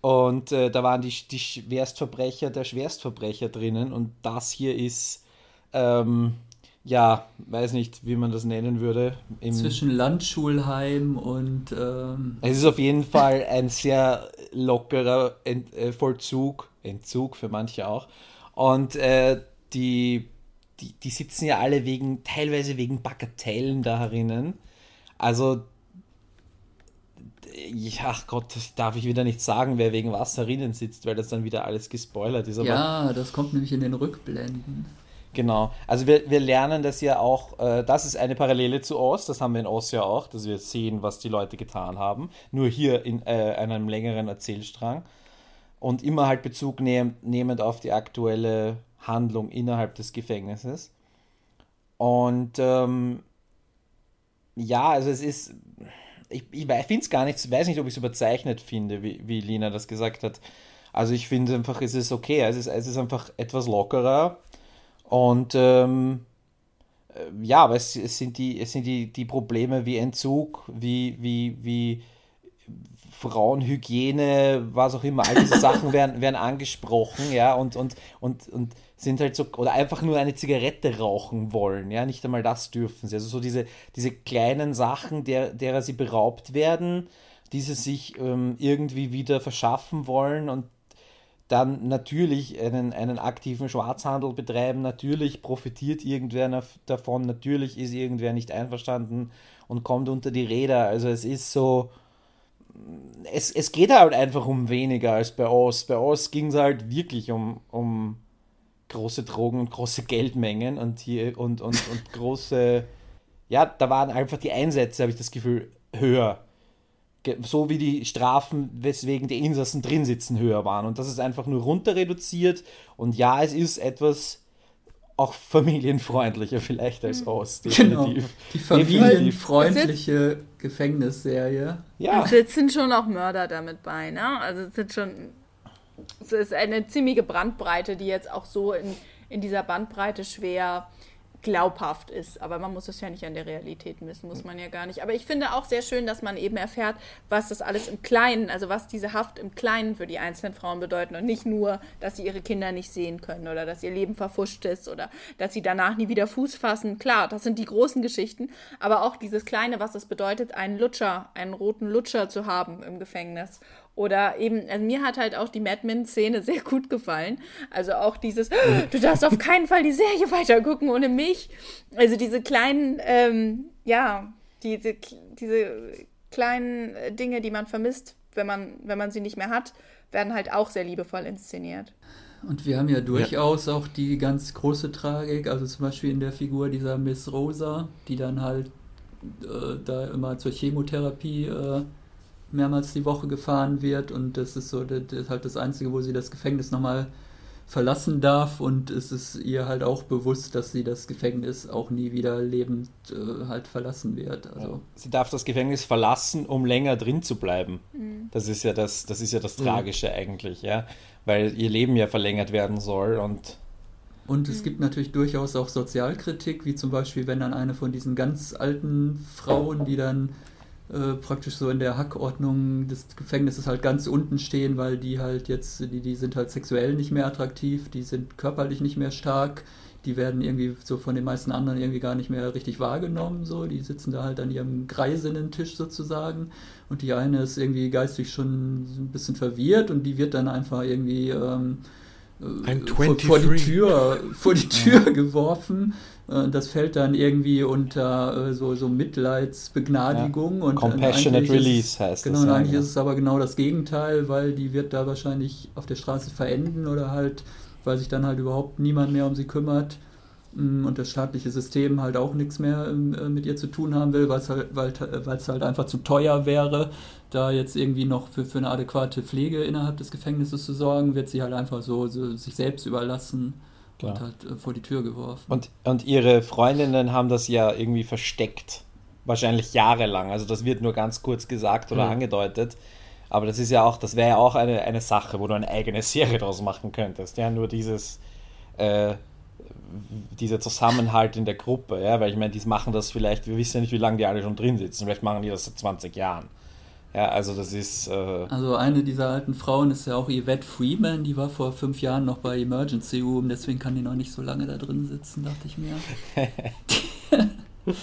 Und äh, da waren die, die Schwerstverbrecher der Schwerstverbrecher drinnen und das hier ist ähm, ja, weiß nicht, wie man das nennen würde. Zwischen Landschulheim und. Ähm es ist auf jeden Fall ein sehr lockerer Ent äh, Vollzug, Entzug für manche auch. Und äh, die, die, die sitzen ja alle wegen, teilweise wegen Bagatellen da herinnen. Also, ja, Gott, darf ich wieder nicht sagen, wer wegen was herinnen sitzt, weil das dann wieder alles gespoilert ist. ja, das kommt nämlich in den Rückblenden. Genau. Also wir, wir lernen das ja auch, äh, das ist eine Parallele zu Oz, das haben wir in Oz ja auch, dass wir sehen, was die Leute getan haben. Nur hier in äh, einem längeren Erzählstrang. Und immer halt Bezug nehm, nehmend auf die aktuelle Handlung innerhalb des Gefängnisses. Und ähm, ja, also es ist, ich, ich finde es gar nicht, weiß nicht, ob ich es überzeichnet finde, wie, wie Lina das gesagt hat. Also ich finde einfach, es ist okay, es ist, es ist einfach etwas lockerer und ähm, äh, ja, aber es, es, sind, die, es sind die, die Probleme wie Entzug, wie, wie, wie Frauenhygiene, was auch immer, all diese Sachen werden, werden angesprochen, ja, und, und, und, und sind halt so, oder einfach nur eine Zigarette rauchen wollen, ja, nicht einmal das dürfen sie. Also so diese, diese kleinen Sachen, der, derer sie beraubt werden, die sie sich ähm, irgendwie wieder verschaffen wollen und dann natürlich einen, einen aktiven Schwarzhandel betreiben, natürlich profitiert irgendwer davon, natürlich ist irgendwer nicht einverstanden und kommt unter die Räder. Also es ist so, es, es geht halt einfach um weniger als bei Oz. Bei Oz ging es halt wirklich um, um große Drogen und große Geldmengen und hier und, und, und große, ja, da waren einfach die Einsätze, habe ich das Gefühl, höher so wie die Strafen, weswegen die Insassen drin sitzen, höher waren. Und das ist einfach nur runter reduziert. Und ja, es ist etwas auch familienfreundlicher vielleicht als aus. Genau, die familienfreundliche Gefängnisserie. Ja. Es sind schon auch Mörder damit bei, ne? Also es sind schon. Es ist eine ziemliche Brandbreite, die jetzt auch so in, in dieser Bandbreite schwer glaubhaft ist. Aber man muss es ja nicht an der Realität messen, muss man ja gar nicht. Aber ich finde auch sehr schön, dass man eben erfährt, was das alles im Kleinen, also was diese Haft im Kleinen für die einzelnen Frauen bedeuten und nicht nur, dass sie ihre Kinder nicht sehen können oder dass ihr Leben verfuscht ist oder dass sie danach nie wieder Fuß fassen. Klar, das sind die großen Geschichten, aber auch dieses Kleine, was es bedeutet, einen Lutscher, einen roten Lutscher zu haben im Gefängnis oder eben, also mir hat halt auch die Madman-Szene sehr gut gefallen. Also auch dieses, du darfst auf keinen Fall die Serie weitergucken ohne mich. Also diese kleinen, ähm, ja, diese, diese kleinen Dinge, die man vermisst, wenn man, wenn man sie nicht mehr hat, werden halt auch sehr liebevoll inszeniert. Und wir haben ja durchaus ja. auch die ganz große Tragik, also zum Beispiel in der Figur dieser Miss Rosa, die dann halt äh, da immer zur Chemotherapie äh, mehrmals die Woche gefahren wird und das ist so das ist halt das Einzige, wo sie das Gefängnis nochmal verlassen darf und es ist ihr halt auch bewusst, dass sie das Gefängnis auch nie wieder lebend äh, halt verlassen wird. Also. Ja. Sie darf das Gefängnis verlassen, um länger drin zu bleiben. Mhm. Das ist ja das, das ist ja das mhm. Tragische mhm. eigentlich, ja, weil ihr Leben ja verlängert werden soll und und es mhm. gibt natürlich durchaus auch Sozialkritik, wie zum Beispiel, wenn dann eine von diesen ganz alten Frauen, die dann äh, praktisch so in der Hackordnung des Gefängnisses halt ganz unten stehen, weil die halt jetzt, die, die sind halt sexuell nicht mehr attraktiv, die sind körperlich nicht mehr stark, die werden irgendwie so von den meisten anderen irgendwie gar nicht mehr richtig wahrgenommen, so, die sitzen da halt an ihrem Greisinnen-Tisch sozusagen und die eine ist irgendwie geistig schon ein bisschen verwirrt und die wird dann einfach irgendwie ähm, ein vor, vor, die Tür, vor die Tür geworfen. äh, das fällt dann irgendwie unter äh, so, so Mitleidsbegnadigung. Ja. Und Compassionate Release heißt genau, das. Genau, eigentlich ja. ist es aber genau das Gegenteil, weil die wird da wahrscheinlich auf der Straße verenden oder halt, weil sich dann halt überhaupt niemand mehr um sie kümmert mm, und das staatliche System halt auch nichts mehr ähm, äh, mit ihr zu tun haben will, weil's halt, weil es halt einfach zu teuer wäre, da jetzt irgendwie noch für, für eine adäquate Pflege innerhalb des Gefängnisses zu sorgen, wird sie halt einfach so, so sich selbst überlassen. Klar. und halt äh, vor die Tür geworfen. Und, und ihre Freundinnen haben das ja irgendwie versteckt. Wahrscheinlich jahrelang. Also das wird nur ganz kurz gesagt oder mhm. angedeutet. Aber das ist ja auch, das wäre ja auch eine, eine Sache, wo du eine eigene Serie draus machen könntest. Ja, nur dieses, äh, dieser Zusammenhalt in der Gruppe, ja, weil ich meine, die machen das vielleicht, wir wissen ja nicht, wie lange die alle schon drin sitzen, vielleicht machen die das seit 20 Jahren. Ja, also das ist. Äh also eine dieser alten Frauen ist ja auch Yvette Freeman, die war vor fünf Jahren noch bei Emergency Room, deswegen kann die noch nicht so lange da drin sitzen, dachte ich mir.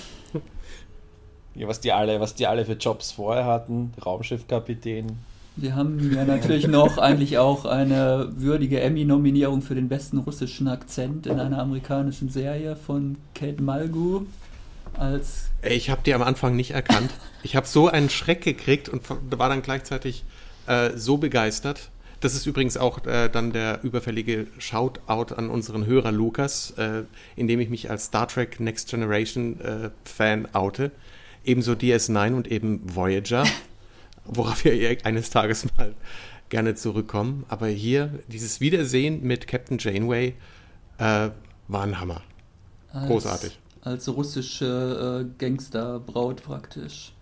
ja, was die alle, was die alle für Jobs vorher hatten, Raumschiffkapitän. Wir haben ja natürlich noch eigentlich auch eine würdige Emmy-Nominierung für den besten russischen Akzent in einer amerikanischen Serie von Kate Malgu als. Ich habe die am Anfang nicht erkannt. Ich habe so einen Schreck gekriegt und war dann gleichzeitig äh, so begeistert. Das ist übrigens auch äh, dann der überfällige Shoutout an unseren Hörer Lukas, äh, indem ich mich als Star Trek Next Generation äh, Fan oute. Ebenso DS9 und eben Voyager, worauf wir eines Tages mal gerne zurückkommen. Aber hier, dieses Wiedersehen mit Captain Janeway äh, war ein Hammer. Großartig. Als, russische äh, Gangsterbraut praktisch.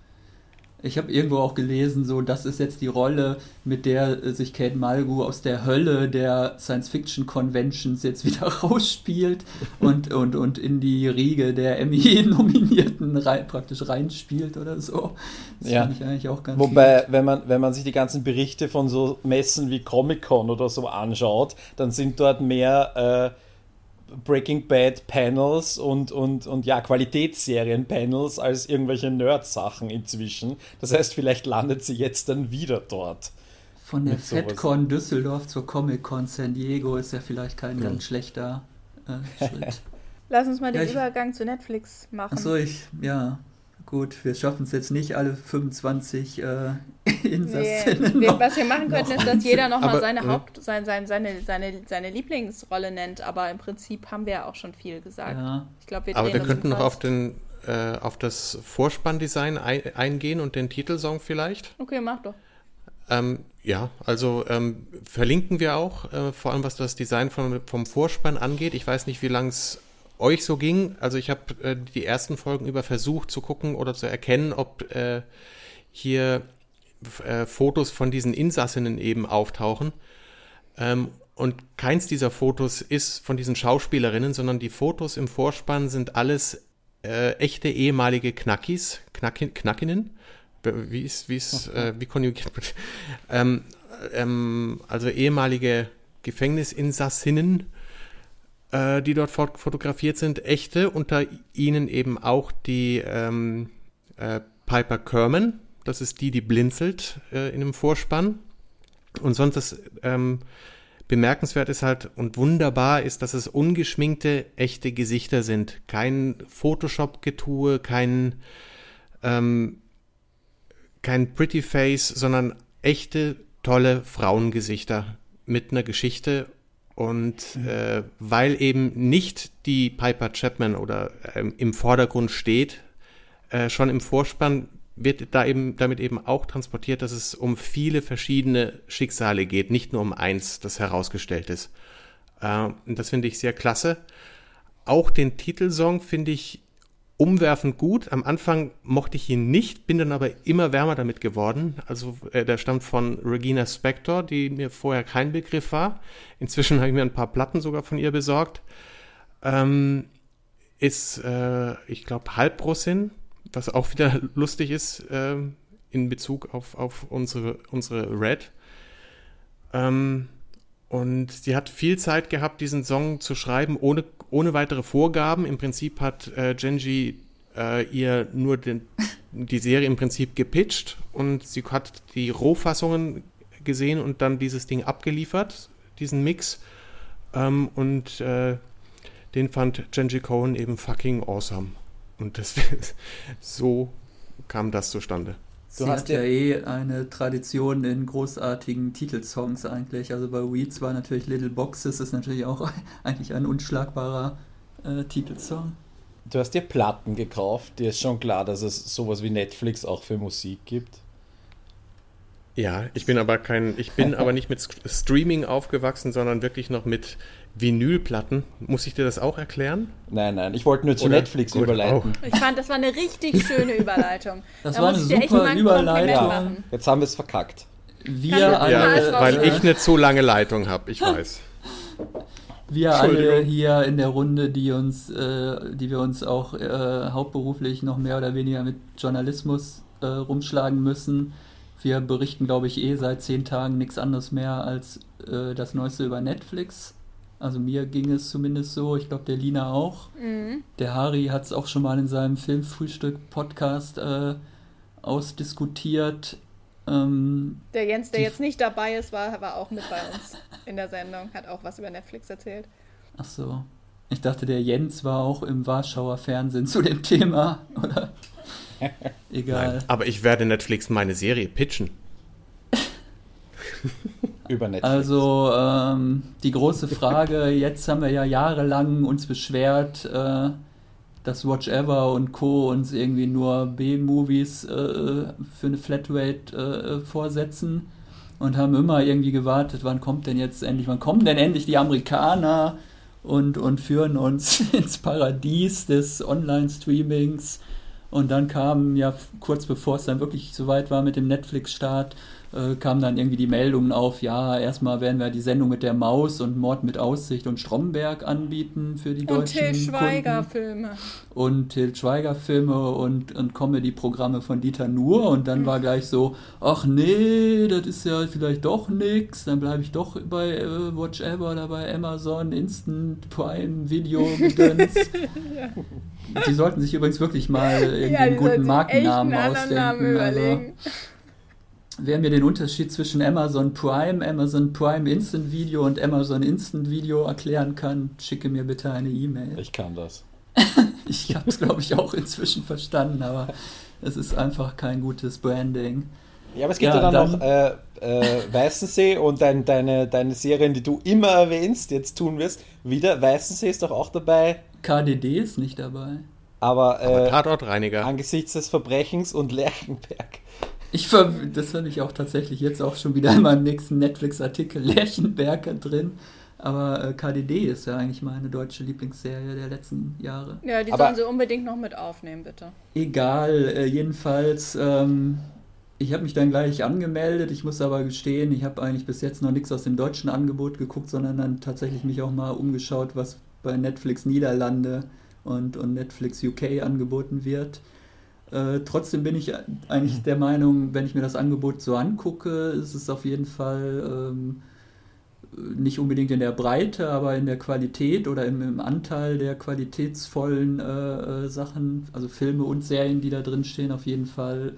Ich habe irgendwo auch gelesen, so das ist jetzt die Rolle, mit der äh, sich Kate Mulgrew aus der Hölle der Science-Fiction-Conventions jetzt wieder rausspielt und, und, und in die Riege der Emmy-Nominierten rein, praktisch reinspielt oder so. Das ja. ich eigentlich auch ganz Wobei, wenn man, wenn man sich die ganzen Berichte von so Messen wie Comic-Con oder so anschaut, dann sind dort mehr äh, Breaking Bad Panels und, und, und ja, Qualitätsserien Panels als irgendwelche Nerd-Sachen inzwischen. Das heißt, vielleicht landet sie jetzt dann wieder dort. Von der FedCon Düsseldorf zur Comic-Con San Diego ist ja vielleicht kein ja. ganz schlechter äh, Schritt. Lass uns mal den ja, ich, Übergang zu Netflix machen. Achso, ich, ja. Gut, wir schaffen es jetzt nicht alle 25 äh, Insassinnen. Nee, was wir machen könnten, ist, dass jeder nochmal seine. Haupt, sein, sein, seine, seine, seine Lieblingsrolle nennt, aber im Prinzip haben wir ja auch schon viel gesagt. Ja. Ich glaub, wir aber wir könnten noch auf, den, äh, auf das Vorspanndesign ein, eingehen und den Titelsong vielleicht. Okay, mach doch. Ähm, ja, also ähm, verlinken wir auch, äh, vor allem was das Design vom, vom Vorspann angeht. Ich weiß nicht, wie lang es euch so ging. Also ich habe äh, die ersten Folgen über versucht zu gucken oder zu erkennen, ob äh, hier äh, Fotos von diesen Insassinnen eben auftauchen. Ähm, und keins dieser Fotos ist von diesen Schauspielerinnen, sondern die Fotos im Vorspann sind alles äh, echte ehemalige Knackis, Knacki, Knackinnen. Wie ist, wie ist, äh, wie konjugiert ähm, ähm, also ehemalige Gefängnisinsassinnen, äh, die dort fotografiert sind, echte, unter ihnen eben auch die ähm, äh, Piper Kerman, das ist die, die blinzelt äh, in dem Vorspann. Und sonst das ähm, bemerkenswert ist halt und wunderbar ist, dass es ungeschminkte, echte Gesichter sind. Kein Photoshop-Getue, kein, ähm, kein Pretty Face, sondern echte, tolle Frauengesichter mit einer Geschichte und äh, weil eben nicht die Piper Chapman oder ähm, im Vordergrund steht, äh, schon im Vorspann wird da eben damit eben auch transportiert, dass es um viele verschiedene Schicksale geht, nicht nur um eins, das herausgestellt ist. Äh, und das finde ich sehr klasse. Auch den Titelsong finde ich umwerfend gut. Am Anfang mochte ich ihn nicht, bin dann aber immer wärmer damit geworden. Also äh, der stammt von Regina Spector, die mir vorher kein Begriff war. Inzwischen habe ich mir ein paar Platten sogar von ihr besorgt. Ähm, ist, äh, ich glaube, Halbrussin, was auch wieder lustig ist äh, in Bezug auf, auf unsere, unsere Red. Ähm, und sie hat viel Zeit gehabt, diesen Song zu schreiben, ohne ohne weitere Vorgaben. Im Prinzip hat äh, Genji äh, ihr nur den, die Serie im Prinzip gepitcht und sie hat die Rohfassungen gesehen und dann dieses Ding abgeliefert, diesen Mix. Ähm, und äh, den fand Genji Cohen eben fucking awesome. Und das, so kam das zustande. Du Sie hast ja eh eine Tradition in großartigen Titelsongs eigentlich. Also bei Weeds war natürlich Little Boxes, ist natürlich auch eigentlich ein unschlagbarer äh, Titelsong. Du hast dir Platten gekauft, dir ist schon klar, dass es sowas wie Netflix auch für Musik gibt. Ja, ich bin aber kein, ich bin aber nicht mit Streaming aufgewachsen, sondern wirklich noch mit Vinylplatten. Muss ich dir das auch erklären? Nein, nein, ich wollte nur zu Oder? Netflix Gut, überleiten. Oh. Ich fand, das war eine richtig schöne Überleitung. Das da war eine super Überleitung. Ja, jetzt haben wir es verkackt. Wir alle, ja, weil ich eine zu lange Leitung habe, ich weiß. Wir alle hier in der Runde, die uns, äh, die wir uns auch äh, hauptberuflich noch mehr oder weniger mit Journalismus äh, rumschlagen müssen, wir berichten, glaube ich, eh seit zehn Tagen nichts anderes mehr als äh, das Neueste über Netflix. Also mir ging es zumindest so, ich glaube der Lina auch. Mhm. Der Harry hat es auch schon mal in seinem Filmfrühstück-Podcast äh, ausdiskutiert. Ähm, der Jens, der jetzt nicht dabei ist, war, war auch mit bei uns in der Sendung, hat auch was über Netflix erzählt. Ach so. Ich dachte, der Jens war auch im Warschauer Fernsehen zu dem Thema, oder? Egal. Nein, aber ich werde Netflix meine Serie pitchen. Über Netflix. Also ähm, die große Frage, jetzt haben wir ja jahrelang uns beschwert, äh, dass Watch Ever und Co. uns irgendwie nur B-Movies äh, für eine Flatrate äh, vorsetzen und haben immer irgendwie gewartet, wann kommt denn jetzt endlich, wann kommen denn endlich die Amerikaner und, und führen uns ins Paradies des Online-Streamings. Und dann kam ja kurz bevor es dann wirklich soweit war mit dem Netflix-Start, äh, kamen dann irgendwie die Meldungen auf, ja, erstmal werden wir die Sendung mit der Maus und Mord mit Aussicht und Stromberg anbieten für die Und deutschen Till Schweiger Kunden. Filme. Und Till Schweiger Filme und, und Comedy-Programme von Dieter Nuhr und dann war gleich so, ach nee, das ist ja vielleicht doch nix, dann bleibe ich doch bei äh, Watch Ever oder bei Amazon, Instant Prime Video Gedöns. Die sollten sich übrigens wirklich mal irgendwie Ja, guten Markennamen ausdenken. Also. Wer mir den Unterschied zwischen Amazon Prime, Amazon Prime Instant Video und Amazon Instant Video erklären kann, schicke mir bitte eine E-Mail. Ich kann das. Ich habe es, glaube ich, auch inzwischen verstanden, aber es ist einfach kein gutes Branding. Ja, aber es gibt ja, Ja, dann, dann- noch äh, äh, Weißensee und dein, deine, deine Serien, die du immer erwähnst, jetzt tun wirst. Wieder, Weißensee ist doch auch dabei, KDD ist nicht dabei. aber, äh, Tatortreiniger. angesichts des Verbrechens und Lerchenberg. Ich ver das habe ich auch tatsächlich jetzt auch schon wieder in meinem nächsten Netflix-Artikel Lerchenberger drin. Aber äh, KDD ist ja eigentlich meine deutsche Lieblingsserie der letzten Jahre. Ja, die Aber- sollen sie unbedingt noch mit aufnehmen, bitte. Egal, äh, jedenfalls, ähm, ich habe mich dann gleich angemeldet. Ich muss aber gestehen, ich habe eigentlich bis jetzt noch nichts aus dem deutschen Angebot geguckt, sondern dann tatsächlich mich auch mal umgeschaut, was bei Netflix Niederlande und, und Netflix UK angeboten wird. Äh, trotzdem bin ich eigentlich der Meinung, wenn ich mir das Angebot so angucke, ist es auf jeden Fall ähm, nicht unbedingt in der Breite, aber in der Qualität oder im, im Anteil der qualitätsvollen äh, äh, Sachen, also Filme und Serien, die da drin stehen, auf jeden Fall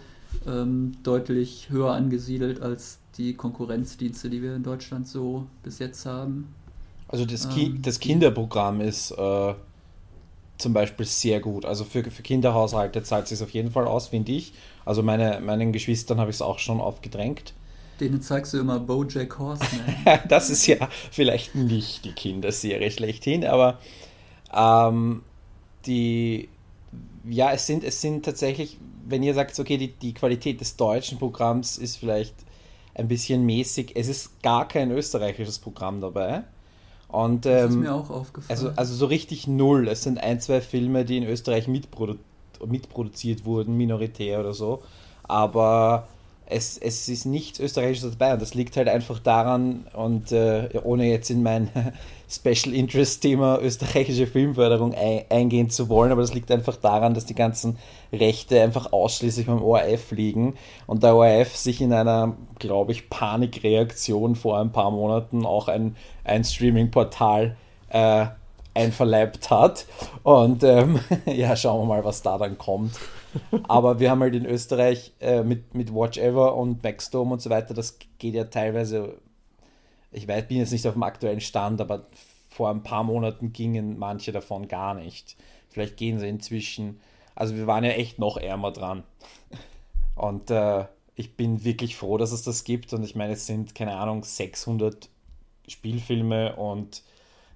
ähm, deutlich höher angesiedelt als die Konkurrenzdienste, die wir in Deutschland so bis jetzt haben. Also das, Ki Ähm, das Kinderprogramm ist äh, zum Beispiel sehr gut. Also für, für Kinderhaushalte zahlt es sich auf jeden Fall aus, finde ich. Also meine, meinen Geschwistern habe ich es auch schon aufgedrängt. Denen zeigst du immer Bojack Horseman. das ist ja vielleicht nicht die Kinderserie schlechthin, aber ähm, die, ja, es sind, es sind tatsächlich, wenn ihr sagt, okay, die, die Qualität des deutschen Programms ist vielleicht ein bisschen mäßig, es ist gar kein österreichisches Programm dabei. Und, Das ist ähm, mir auch aufgefallen. also, also so richtig null. Es sind ein, zwei Filme, die in Österreich mitprodu mitproduziert wurden, minoritär oder so. Aber es, es ist nichts Österreichisches dabei. Und das liegt halt einfach daran, und äh, ohne jetzt in mein Special Interest Thema österreichische Filmförderung ein, eingehen zu wollen, aber das liegt einfach daran, dass die ganzen Rechte einfach ausschließlich beim ORF liegen und der ORF sich in einer, glaube ich, Panikreaktion vor ein paar Monaten auch ein, ein Streaming-Portal äh, einverleibt hat. Und ähm, ja, schauen wir mal, was da dann kommt. Aber wir haben halt in Österreich äh, mit, mit Watch Ever und Backstone und so weiter, das geht ja teilweise, ich weiß, bin jetzt nicht auf dem aktuellen Stand, aber vor ein paar Monaten gingen manche davon gar nicht. Vielleicht gehen sie inzwischen. Also wir waren ja echt noch ärmer dran. Und äh, ich bin wirklich froh, dass es das gibt. Und ich meine, es sind, keine Ahnung, 600 Spielfilme und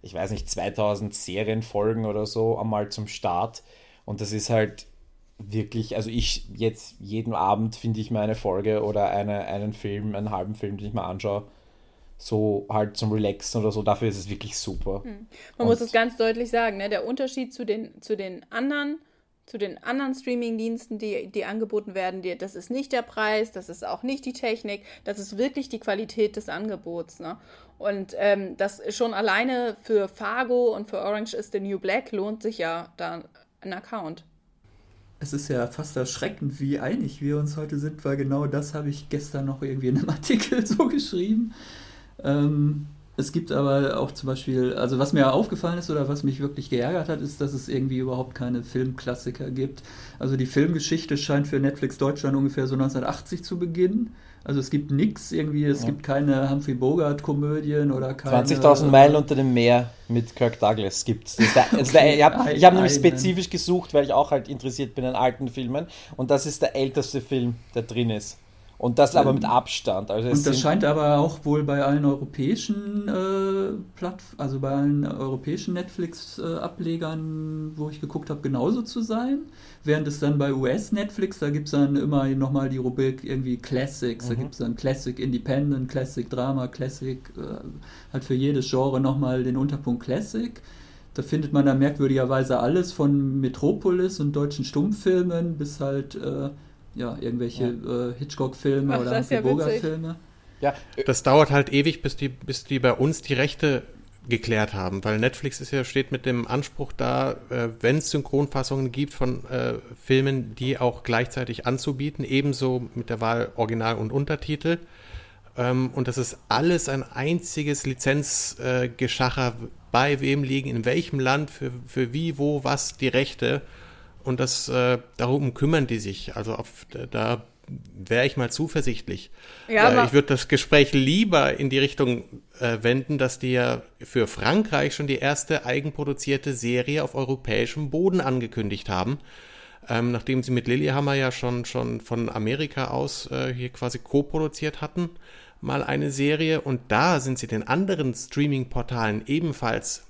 ich weiß nicht, 2000 Serienfolgen oder so einmal zum Start. Und das ist halt wirklich, also ich jetzt jeden Abend finde ich mir eine Folge oder eine, einen Film, einen halben Film, den ich mir anschaue, so halt zum Relaxen oder so. Dafür ist es wirklich super. Man Und- muss es ganz deutlich sagen, ne? der Unterschied zu den, zu den anderen, zu den anderen Streaming-Diensten, die, die angeboten werden, die, das ist nicht der Preis, das ist auch nicht die Technik, das ist wirklich die Qualität des Angebots. Ne? Und ähm, das schon alleine für Fargo und für Orange is the New Black lohnt sich ja da ein Account. Es ist ja fast erschreckend, wie einig wir uns heute sind, weil genau das habe ich gestern noch irgendwie in einem Artikel so geschrieben. Ähm, es gibt aber auch zum Beispiel, also was mir aufgefallen ist oder was mich wirklich geärgert hat, ist, dass es irgendwie überhaupt keine Filmklassiker gibt. Also die Filmgeschichte scheint für Netflix Deutschland ungefähr so 1980 zu beginnen. Also es gibt nichts irgendwie, es Ja. gibt keine Humphrey Bogart-Komödien oder keine... 20.000 Meilen unter dem Meer mit Kirk Douglas gibt's. Das war, das war, Okay, ich habe hab nämlich spezifisch gesucht, weil ich auch halt interessiert bin an alten Filmen. Und das ist der älteste Film, der drin ist. Und das aber mit Abstand. Also Und das scheint aber auch wohl bei allen europäischen äh, Platt, also bei allen europäischen Netflix-Ablegern, wo ich geguckt habe, genauso zu sein. Während es dann bei US-Netflix, da gibt es dann immer nochmal die Rubrik irgendwie Classics. Da gibt es dann Classic Independent, Classic Drama, Classic, äh, halt für jedes Genre nochmal den Unterpunkt Classic. Da findet man dann merkwürdigerweise alles von Metropolis und deutschen Stummfilmen bis halt äh, ja, irgendwelche äh, Hitchcock-Filme oder ja. Bogart-Filme. ja, Das dauert halt ewig, bis die, bis die bei uns die Rechte geklärt haben, weil Netflix ist ja, steht mit dem Anspruch da, äh, wenn es Synchronfassungen gibt von äh, Filmen, die auch gleichzeitig anzubieten, ebenso mit der Wahl Original und Untertitel. Ähm, und das ist alles ein einziges Lizenzgeschacher, äh, bei wem liegen, in welchem Land, für, für wie, wo, was die Rechte. Und das, äh, darum kümmern die sich. Also auf, da wäre ich mal zuversichtlich. Ja, ich würde das Gespräch lieber in die Richtung äh, wenden, dass die ja für Frankreich schon die erste eigenproduzierte Serie auf europäischem Boden angekündigt haben. Ähm, nachdem sie mit Lilyhammer ja schon, schon von Amerika aus äh, hier quasi co-produziert hatten, mal eine Serie. Und da sind sie den anderen Streaming-Portalen ebenfalls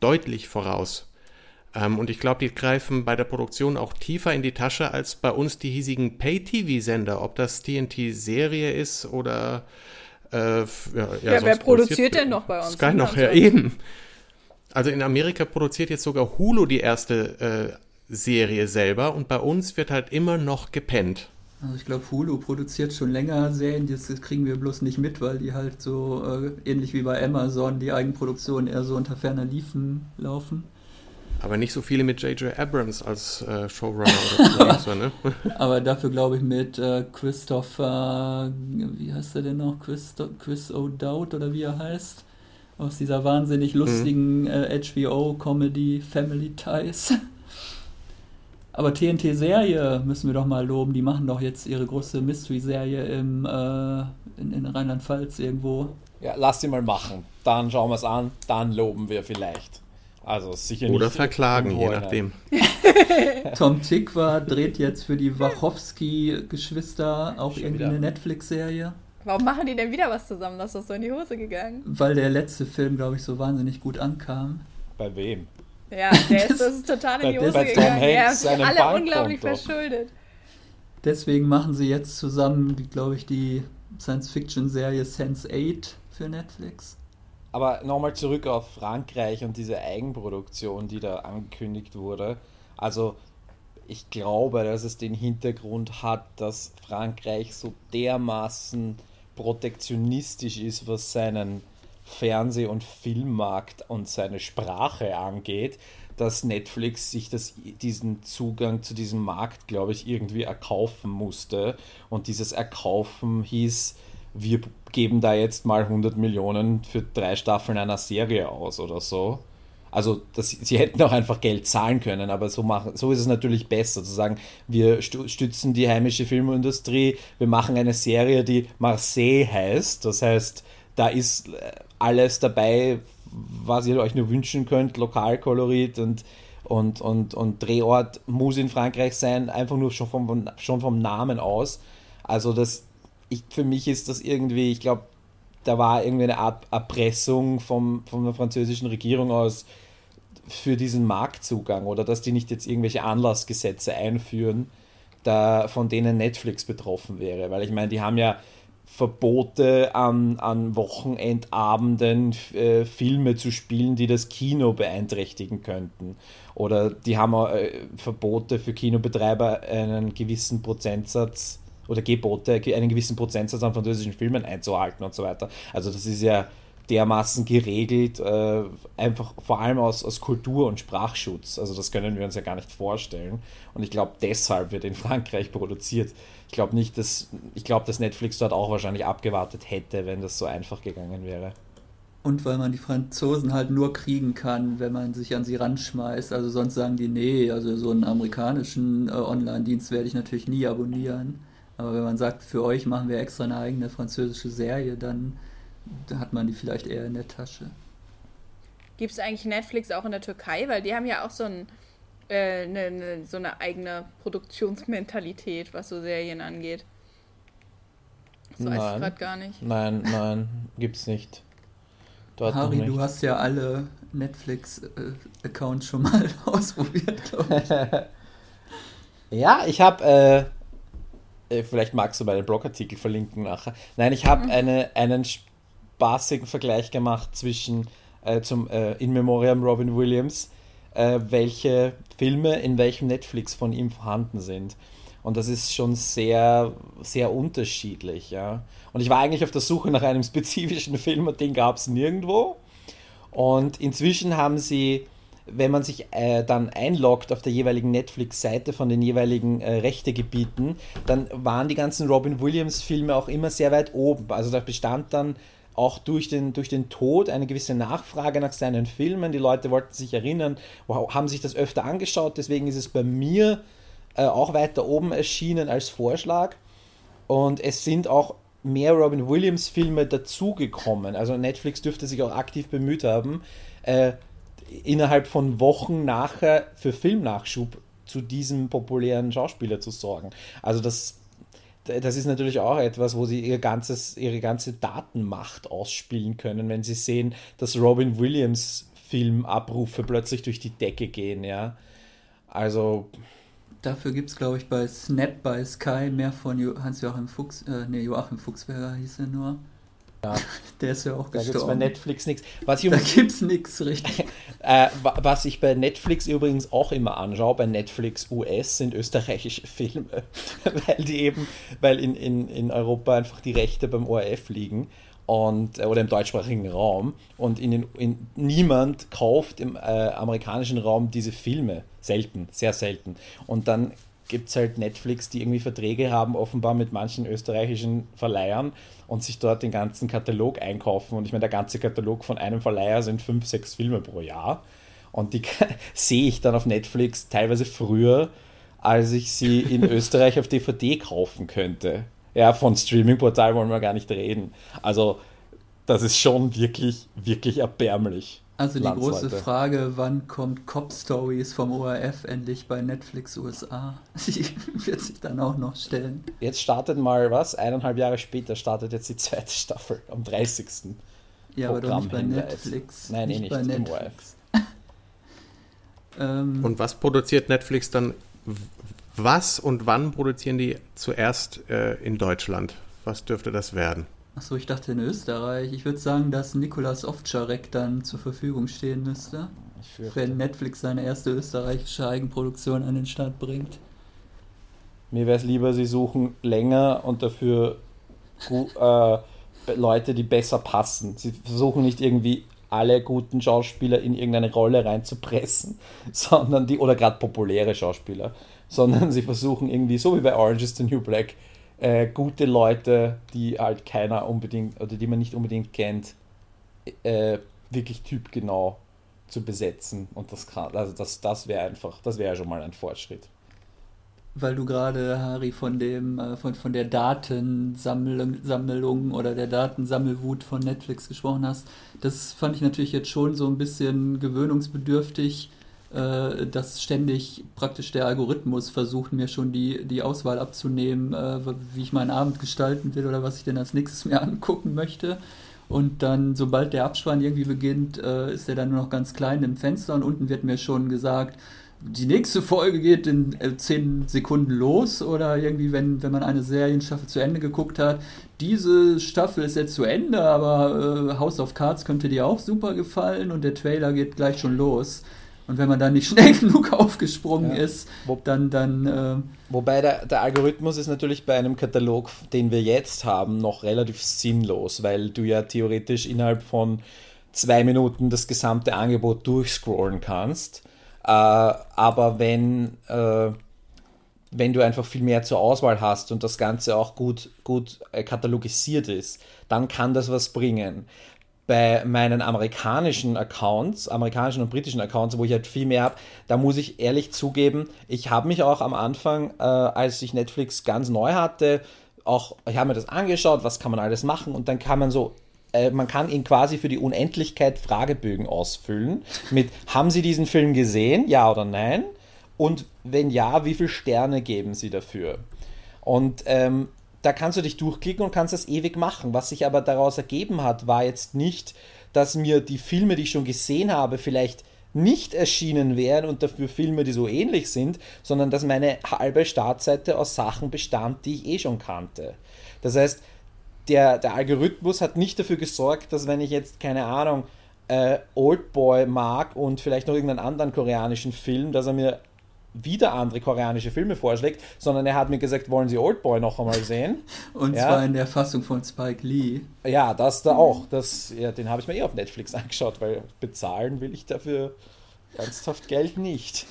deutlich voraus. Ähm, und ich glaube, die greifen bei der Produktion auch tiefer in die Tasche als bei uns die hiesigen Pay-TV-Sender, ob das TNT-Serie ist oder. Äh, f- ja, ja, wer produziert denn noch bei uns? Sky noch, ja, Also- eben. Also in Amerika produziert jetzt sogar Hulu die erste äh, Serie selber und bei uns wird halt immer noch gepennt. Also ich glaube, Hulu produziert schon länger Serien, das das kriegen wir bloß nicht mit, weil die halt so äh, ähnlich wie bei Amazon die Eigenproduktionen eher so unter ferner Liefen laufen. Aber nicht so viele mit J.J. Abrams als äh, Showrunner oder Producer, ne? Aber dafür glaube ich mit äh, Christopher, wie heißt er denn noch? Christo Chris O'Dowd oder wie er heißt? Aus dieser wahnsinnig lustigen äh, HBO-Comedy Family Ties. Aber TNT-Serie müssen wir doch mal loben. Die machen doch jetzt ihre große Mystery-Serie im, äh, in, in Rheinland-Pfalz irgendwo. ja, lass sie mal machen. Dann schauen wir es an, dann loben wir vielleicht. Also sicher nicht. Oder verklagen, je nachdem. Tom Tikva dreht jetzt für die Wachowski-Geschwister auch Schon irgendwie wieder. eine Netflix-Serie. Warum machen die denn wieder was zusammen? Das ist doch so in die Hose gegangen. Weil der letzte Film, glaube ich, so wahnsinnig gut ankam. Bei wem? Ja, der ist, das ist total in die Hose bei Tom gegangen. Hanks Ja, haben sich seinem alle Bankkonto. unglaublich verschuldet. Deswegen machen sie jetzt zusammen, glaube ich, die Science-Fiction-Serie Sense8 für Netflix. Aber nochmal zurück auf Frankreich und diese Eigenproduktion, die da angekündigt wurde. Also ich glaube, dass es den Hintergrund hat, dass Frankreich so dermaßen protektionistisch ist, was seinen Fernseh- und Filmmarkt und seine Sprache angeht, dass Netflix sich das, diesen Zugang zu diesem Markt, glaube ich, irgendwie erkaufen musste. Und dieses Erkaufen hieß, wir geben da jetzt mal 100 Millionen für drei Staffeln einer Serie aus oder so. Also das, sie hätten auch einfach Geld zahlen können, aber so, machen, so ist es natürlich besser zu sagen, wir stützen die heimische Filmindustrie, wir machen eine Serie, die Marseille heißt. Das heißt, da ist äh, alles dabei, was ihr euch nur wünschen könnt, Lokalkolorit und, und, und, und Drehort muss in Frankreich sein, einfach nur schon vom, schon vom Namen aus. Also das, ich, für mich ist das irgendwie, ich glaube, da war irgendwie eine Art Erpressung vom, von der französischen Regierung aus für diesen Marktzugang oder dass die nicht jetzt irgendwelche Anlassgesetze einführen, da, von denen Netflix betroffen wäre. Weil ich meine, die haben ja Verbote an, an Wochenendabenden äh, Filme zu spielen, die das Kino beeinträchtigen könnten. Oder die haben auch, äh, Verbote für Kinobetreiber, einen gewissen Prozentsatz oder Gebote, einen gewissen Prozentsatz an französischen Filmen einzuhalten und so weiter. Also das ist ja dermaßen geregelt, äh, einfach vor allem aus, aus Kultur- und Sprachschutz. Also das können wir uns ja gar nicht vorstellen. Und ich glaube, deshalb wird in Frankreich produziert. Ich glaube nicht, dass ich glaube, dass Netflix dort auch wahrscheinlich abgewartet hätte, wenn das so einfach gegangen wäre. Und weil man die Franzosen halt nur kriegen kann, wenn man sich an sie ranschmeißt. Also sonst sagen die, nee, also so einen amerikanischen äh, Online-Dienst werde ich natürlich nie abonnieren. Aber wenn man sagt, für euch machen wir extra eine eigene französische Serie, dann hat man die vielleicht eher in der Tasche. Gibt es eigentlich Netflix auch in der Türkei? Weil die haben ja auch so, ein, äh, ne, ne, so eine eigene Produktionsmentalität, was so Serien angeht. Das weiß ich gerade gar nicht. Nein, nein, gibt's nicht. Dort Harry, nicht. du hast ja alle Netflix-Accounts schon mal ausprobiert, glaube ich. ja, ich habe, äh, vielleicht magst du meine Blogartikel verlinken nachher. Nein, ich habe mhm. eine, einen spaßigen Vergleich gemacht zwischen äh, zum äh, In Memoriam Robin Williams, äh, welche Filme in welchem Netflix von ihm vorhanden sind. Und das ist schon sehr, sehr unterschiedlich, ja. Und ich war eigentlich auf der Suche nach einem spezifischen Film und den gab es nirgendwo. Und inzwischen haben sie, wenn man sich äh, dann einloggt auf der jeweiligen Netflix-Seite von den jeweiligen äh, Rechtegebieten, dann waren die ganzen Robin Williams-Filme auch immer sehr weit oben. Also da bestand dann auch durch den, durch den Tod eine gewisse Nachfrage nach seinen Filmen. Die Leute wollten sich erinnern, haben sich das öfter angeschaut. Deswegen ist es bei mir äh, auch weiter oben erschienen als Vorschlag. Und es sind auch mehr Robin Williams Filme dazugekommen. Also Netflix dürfte sich auch aktiv bemüht haben, äh, innerhalb von Wochen nachher für Filmnachschub zu diesem populären Schauspieler zu sorgen. Also das das ist natürlich auch etwas, wo sie ihr ganzes, ihre ganze Datenmacht ausspielen können, wenn sie sehen, dass Robin Williams Filmabrufe plötzlich durch die Decke gehen, ja. Also. Dafür gibt es, glaube ich, bei Snap bei Sky mehr von Hans-Joachim Fuchs, äh, nee, Joachim Fuchsberger hieß er nur. Ja. Der ist ja auch da gestorben. Da gibt bei Netflix nichts. da gibt es nichts, richtig. äh, was ich bei Netflix übrigens auch immer anschaue, bei Netflix US sind österreichische Filme, weil die eben, weil in, in, in Europa einfach die Rechte beim ORF liegen und, äh, oder im deutschsprachigen Raum und in den, in, niemand kauft im äh, amerikanischen Raum diese Filme. Selten, sehr selten. Und dann gibt es halt Netflix, die irgendwie Verträge haben, offenbar mit manchen österreichischen Verleihern und sich dort den ganzen Katalog einkaufen. Und ich meine, der ganze Katalog von einem Verleiher sind fünf, sechs Filme pro Jahr. Und die sehe ich dann auf Netflix teilweise früher, als ich sie in Österreich auf DVD kaufen könnte. Ja, von Streaming-Portal wollen wir gar nicht reden. Also, das ist schon wirklich, wirklich erbärmlich. Also die große Frage, wann kommt Cop Stories vom ORF endlich bei Netflix USA? Die wird sich dann auch noch stellen. Jetzt startet mal was, eineinhalb Jahre später startet jetzt die zweite Staffel am 30. Ja, aber doch nicht bei Netflix. Nein, nicht, eh nicht bei Netflix. ähm, und was produziert Netflix dann? Was und wann produzieren die zuerst äh, in Deutschland? Was dürfte das werden? Achso, ich dachte in Österreich. Ich würde sagen, dass Nikolas Ovtcharek dann zur Verfügung stehen müsste. Wenn Netflix seine erste österreichische Eigenproduktion an den Start bringt. Mir wäre es lieber, sie suchen länger und dafür äh, Leute, die besser passen. Sie versuchen nicht irgendwie alle guten Schauspieler in irgendeine Rolle reinzupressen, sondern die, oder gerade populäre Schauspieler, sondern sie versuchen irgendwie, so wie bei Orange is the New Black, äh, gute Leute, die halt keiner unbedingt oder die man nicht unbedingt kennt, äh, wirklich typgenau zu besetzen. Und das kann, also das, das wäre einfach, das wäre schon mal ein Fortschritt. Weil du gerade, Harry, von dem, äh, von, von der Datensammlung oder der Datensammelwut von Netflix gesprochen hast, das fand ich natürlich jetzt schon so ein bisschen gewöhnungsbedürftig äh, dass ständig praktisch der Algorithmus versucht, mir schon die, die Auswahl abzunehmen, äh, wie ich meinen Abend gestalten will oder was ich denn als nächstes mir angucken möchte. Und dann, sobald der Abspann irgendwie beginnt, äh, ist der dann nur noch ganz klein im Fenster und unten wird mir schon gesagt, die nächste Folge geht in äh, 10 Sekunden los oder irgendwie, wenn, wenn man eine Serienstaffel zu Ende geguckt hat, diese Staffel ist jetzt zu Ende, aber äh, House of Cards könnte dir auch super gefallen und der Trailer geht gleich schon los. Und wenn man dann nicht schnell genug aufgesprungen ja. ist, dann. dann äh Wobei der, der Algorithmus ist natürlich bei einem Katalog, den wir jetzt haben, noch relativ sinnlos, weil du ja theoretisch innerhalb von zwei Minuten das gesamte Angebot durchscrollen kannst. Äh, aber wenn, äh, wenn du einfach viel mehr zur Auswahl hast und das Ganze auch gut, gut äh, katalogisiert ist, dann kann das was bringen bei meinen amerikanischen Accounts, amerikanischen und britischen Accounts, wo ich halt viel mehr habe, da muss ich ehrlich zugeben, ich habe mich auch am Anfang, äh, als ich Netflix ganz neu hatte, auch, ich habe mir das angeschaut, was kann man alles machen und dann kann man so, äh, man kann ihn quasi für die Unendlichkeit Fragebögen ausfüllen mit, haben Sie diesen Film gesehen, ja oder nein? Und wenn ja, wie viele Sterne geben Sie dafür? Und ähm, da kannst du dich durchklicken und kannst das ewig machen. Was sich aber daraus ergeben hat, war jetzt nicht, dass mir die Filme, die ich schon gesehen habe, vielleicht nicht erschienen wären und dafür Filme, die so ähnlich sind, sondern dass meine halbe Startseite aus Sachen bestand, die ich eh schon kannte. Das heißt, der, der Algorithmus hat nicht dafür gesorgt, dass wenn ich jetzt, keine Ahnung, äh, Oldboy mag und vielleicht noch irgendeinen anderen koreanischen Film, dass er mir wieder andere koreanische Filme vorschlägt, sondern er hat mir gesagt, wollen Sie Oldboy noch einmal sehen? Und ja. zwar in der Fassung von Spike Lee. Ja, das da auch. Das, ja, den habe ich mir eh auf Netflix angeschaut, weil bezahlen will ich dafür ernsthaft Geld nicht.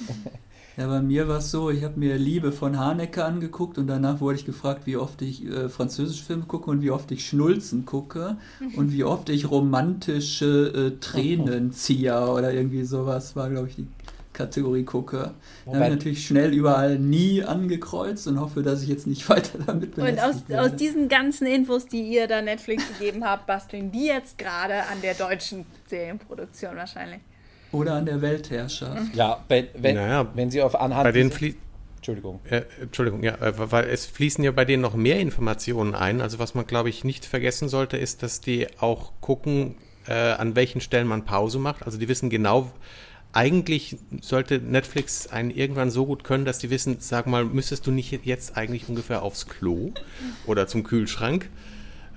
Ja, bei mir war es so, ich habe mir Liebe von Haneke angeguckt und danach wurde ich gefragt, wie oft ich äh, französische Filme gucke und wie oft ich Schnulzen gucke und wie oft ich romantische äh, Tränenzieher oder irgendwie sowas war, glaube ich, die Kategorie gucke. Dann habe ich natürlich schnell überall nie angekreuzt und hoffe, dass ich jetzt nicht weiter damit bin. Und aus, aus diesen ganzen Infos, die ihr da Netflix gegeben habt, basteln die jetzt gerade an der deutschen Serienproduktion wahrscheinlich. Oder an der Weltherrschaft. Ja, wenn, wenn, naja, wenn sie auf Anhand. Bei den Entschuldigung. Äh, Entschuldigung, ja, äh, weil es fließen ja bei denen noch mehr Informationen ein. Also was man, glaube ich, nicht vergessen sollte, ist, dass die auch gucken, äh, an welchen Stellen man Pause macht. Also die wissen genau, eigentlich sollte Netflix einen irgendwann so gut können, dass die wissen, sag mal, müsstest du nicht jetzt eigentlich ungefähr aufs Klo oder zum Kühlschrank?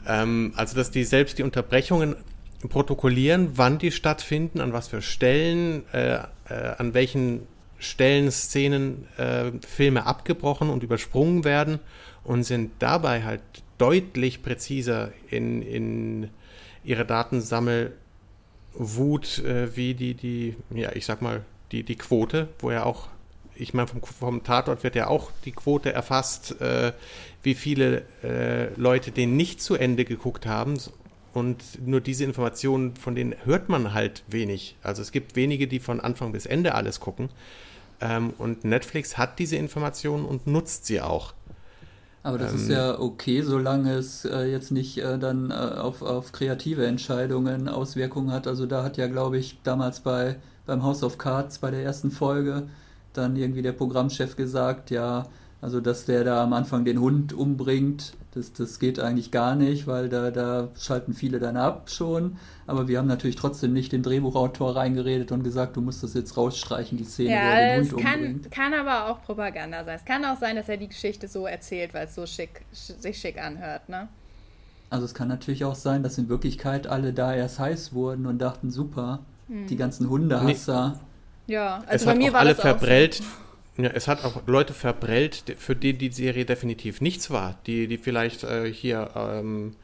Ähm, also dass die selbst die Unterbrechungen protokollieren, wann die stattfinden, an was für Stellen, äh, äh, an welchen Stellen, Szenen, äh, Filme abgebrochen und übersprungen werden und sind dabei halt deutlich präziser in, in ihre Datensammelwut, äh, wie die, die, ja, ich sag mal, die, die Quote, wo ja auch, ich meine, vom, vom Tatort wird ja auch die Quote erfasst, äh, wie viele äh, Leute den nicht zu Ende geguckt haben, und nur diese Informationen, von denen hört man halt wenig. Also es gibt wenige, die von Anfang bis Ende alles gucken. Ähm, und Netflix hat diese Informationen und nutzt sie auch. Aber das ähm, ist ja okay, solange es äh, jetzt nicht äh, dann äh, auf, auf kreative Entscheidungen Auswirkungen hat. Also da hat ja, glaube ich, damals bei beim House of Cards bei der ersten Folge dann irgendwie der Programmchef gesagt, ja, also dass der da am Anfang den Hund umbringt, das, das geht eigentlich gar nicht, weil da, da schalten viele dann ab schon. Aber wir haben natürlich trotzdem nicht den Drehbuchautor reingeredet und gesagt, du musst das jetzt rausstreichen, die Szene, ja, wo er den Hund kann, umbringt. kann aber auch Propaganda sein. Es kann auch sein, dass er die Geschichte so erzählt, weil es so schick, sich schick anhört, ne? Also es kann natürlich auch sein, dass in Wirklichkeit alle da erst heiß wurden und dachten, super, hm. die ganzen Hundehasser. Nee. Ja, also es bei mir war alle das verbrellt. So. Ja, es hat auch Leute verbrellt, für die die Serie definitiv nichts war, die, die vielleicht äh, hier ähm,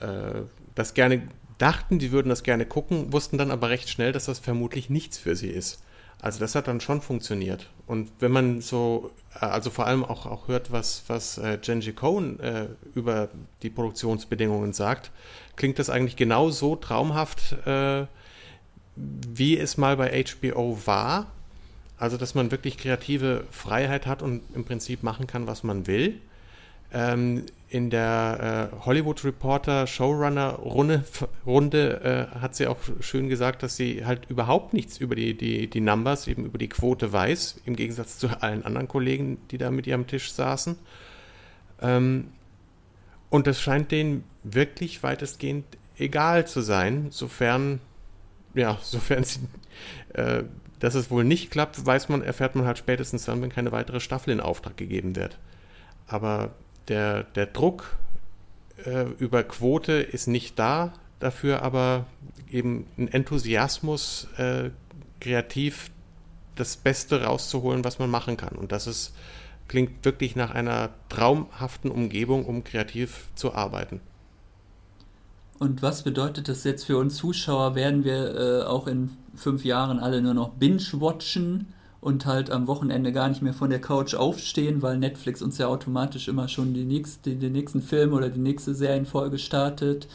äh, das gerne dachten, die würden das gerne gucken, wussten dann aber recht schnell, dass das vermutlich nichts für sie ist. Also das hat dann schon funktioniert. Und wenn man so, äh, also vor allem auch, auch hört, was, was äh, Genji Cohen äh, über die Produktionsbedingungen sagt, klingt das eigentlich genau so traumhaft, äh, wie es mal bei HBO war also, dass man wirklich kreative Freiheit hat und im Prinzip machen kann, was man will. Ähm, in der äh, Hollywood Reporter Showrunner Runde, Runde äh, hat sie auch schön gesagt, dass sie halt überhaupt nichts über die, die, die Numbers, eben über die Quote weiß, im Gegensatz zu allen anderen Kollegen, die da mit ihrem Tisch saßen. Ähm, und das scheint denen wirklich weitestgehend egal zu sein, sofern, ja, sofern sie äh, dass es wohl nicht klappt, weiß man, erfährt man halt spätestens dann, wenn keine weitere Staffel in Auftrag gegeben wird. Aber der, der Druck äh, über Quote ist nicht da, dafür aber eben ein Enthusiasmus, äh, kreativ das Beste rauszuholen, was man machen kann. Und das ist, klingt wirklich nach einer traumhaften Umgebung, um kreativ zu arbeiten. Und was bedeutet das jetzt für uns Zuschauer? Werden wir äh, auch in fünf Jahren alle nur noch binge-watchen und halt am Wochenende gar nicht mehr von der Couch aufstehen, weil Netflix uns ja automatisch immer schon die nächste, den nächsten Film oder die nächste Serienfolge startet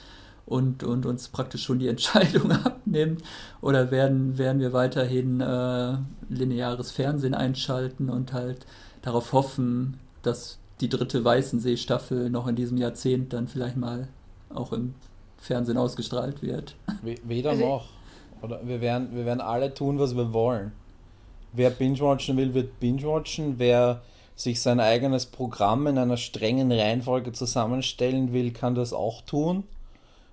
und, und uns praktisch schon die Entscheidung abnimmt? Oder werden, werden wir weiterhin äh, lineares Fernsehen einschalten und halt darauf hoffen, dass die dritte Weißensee-Staffel noch in diesem Jahrzehnt dann vielleicht mal auch im Fernsehen ausgestrahlt wird. Weder also noch. Oder wir werden, wir werden alle tun, was wir wollen. Wer binge-watchen will, wird binge-watchen. Wer sich sein eigenes Programm in einer strengen Reihenfolge zusammenstellen will, kann das auch tun.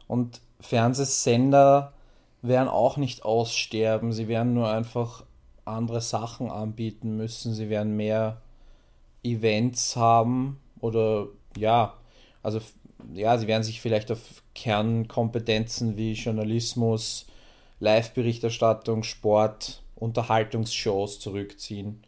Und Fernsehsender werden auch nicht aussterben. Sie werden nur einfach andere Sachen anbieten müssen. Sie werden mehr Events haben oder ja, also ja, sie werden sich vielleicht auf Kernkompetenzen wie Journalismus, Live-Berichterstattung, Sport, Unterhaltungsshows zurückziehen.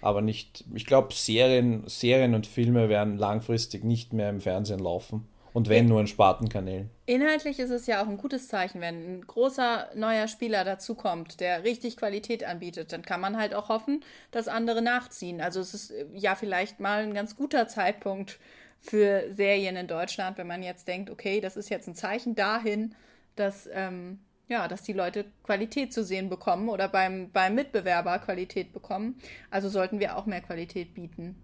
Aber nicht, ich glaube, Serien, Serien und Filme werden langfristig nicht mehr im Fernsehen laufen. Und wenn nur in Spartenkanälen. Inhaltlich ist es ja auch ein gutes Zeichen, wenn ein großer neuer Spieler dazukommt, der richtig Qualität anbietet, dann kann man halt auch hoffen, dass andere nachziehen. Also es ist äh, ja vielleicht mal ein ganz guter Zeitpunkt für Serien in Deutschland, wenn man jetzt denkt, okay, das ist jetzt ein Zeichen dahin, dass, ähm, ja, dass die Leute Qualität zu sehen bekommen oder beim, beim Mitbewerber Qualität bekommen. Also sollten wir auch mehr Qualität bieten.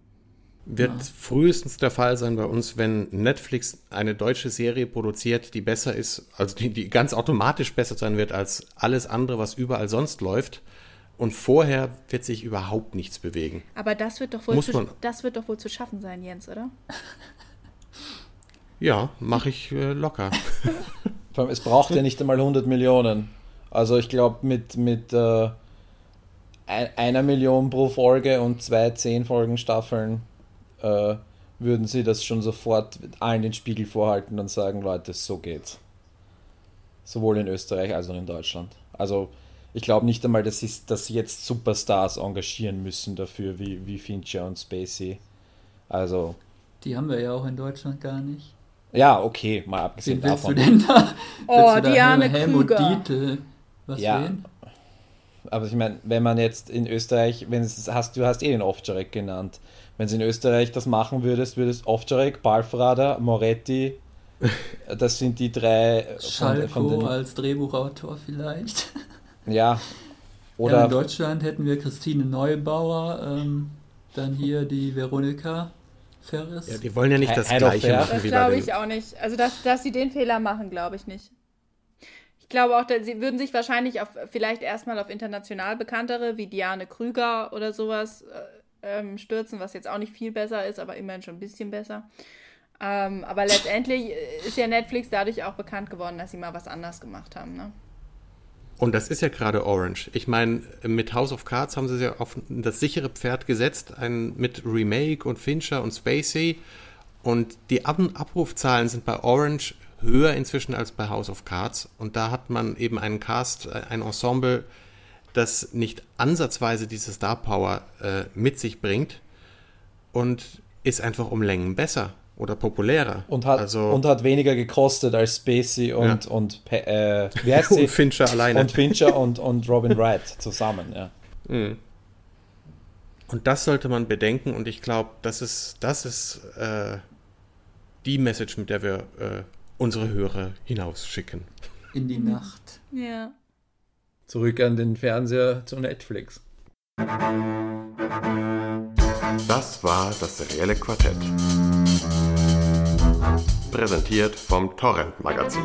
Wird ja. frühestens der Fall sein bei uns, wenn Netflix eine deutsche Serie produziert, die besser ist, also die, die ganz automatisch besser sein wird als alles andere, was überall sonst läuft. Und vorher wird sich überhaupt nichts bewegen. Aber das wird doch wohl, zu, das wird doch wohl zu schaffen sein, Jens, oder? Ja, mache ich äh, locker. es braucht ja nicht einmal 100 Millionen. Also ich glaube, mit, mit äh, einer Million pro Folge und zwei zehn Folgen Staffeln äh, würden sie das schon sofort allen den Spiegel vorhalten und sagen, Leute, so geht's. Sowohl in Österreich als auch in Deutschland. Also ich glaube nicht einmal, dass sie, dass sie jetzt Superstars engagieren müssen dafür, wie, wie Fincher und Spacey. Also. Die haben wir ja auch in Deutschland gar nicht. Ja, okay, mal abgesehen Wen davon. Du denn da, oh, du Diane Krüger. Dietl, was ja. Wen? Aber ich meine, wenn man jetzt in Österreich, wenn es hast, du hast eh den Ovtcharek genannt. Wenn du in Österreich das machen würdest, würdest Ovtcharek, Balfrader, Moretti, das sind die drei Schalko von, von den, als Drehbuchautor vielleicht. Ja. Oder ja, in Deutschland hätten wir Christine Neubauer, ähm, dann hier die Veronika Ferris. Ja, die wollen ja nicht das Head Gleiche machen das wie glaube ich auch nicht. Also, dass, dass sie den Fehler machen, glaube ich nicht. Ich glaube auch, dass sie würden sich wahrscheinlich auf vielleicht erstmal auf international bekanntere wie Diane Krüger oder sowas äh, ähm, stürzen, was jetzt auch nicht viel besser ist, aber immerhin schon ein bisschen besser. Ähm, aber letztendlich ist ja Netflix dadurch auch bekannt geworden, dass sie mal was anders gemacht haben. Ne? Und das ist ja gerade Orange. Ich meine, mit House of Cards haben sie ja auf das sichere Pferd gesetzt, ein, mit Remake und Fincher und Spacey. Und die Ab Abrufzahlen sind bei Orange höher inzwischen als bei House of Cards. Und da hat man eben einen Cast, äh, ein Ensemble, das nicht ansatzweise diese Star Power äh, mit sich bringt und ist einfach um Längen besser oder populärer. Und hat, also, und hat weniger gekostet als Spacey und, ja. und äh, wie heißt sie? und Fincher alleine. Und Fincher und, und Robin Wright zusammen, ja. Mhm. Und das sollte man bedenken und ich glaube, das ist, das ist äh, die Message, mit der wir äh, unsere Hörer hinausschicken. In die Nacht. Ja. Zurück an den Fernseher zu Netflix. Das war das serielle Quartett. Präsentiert vom Torrent Magazin.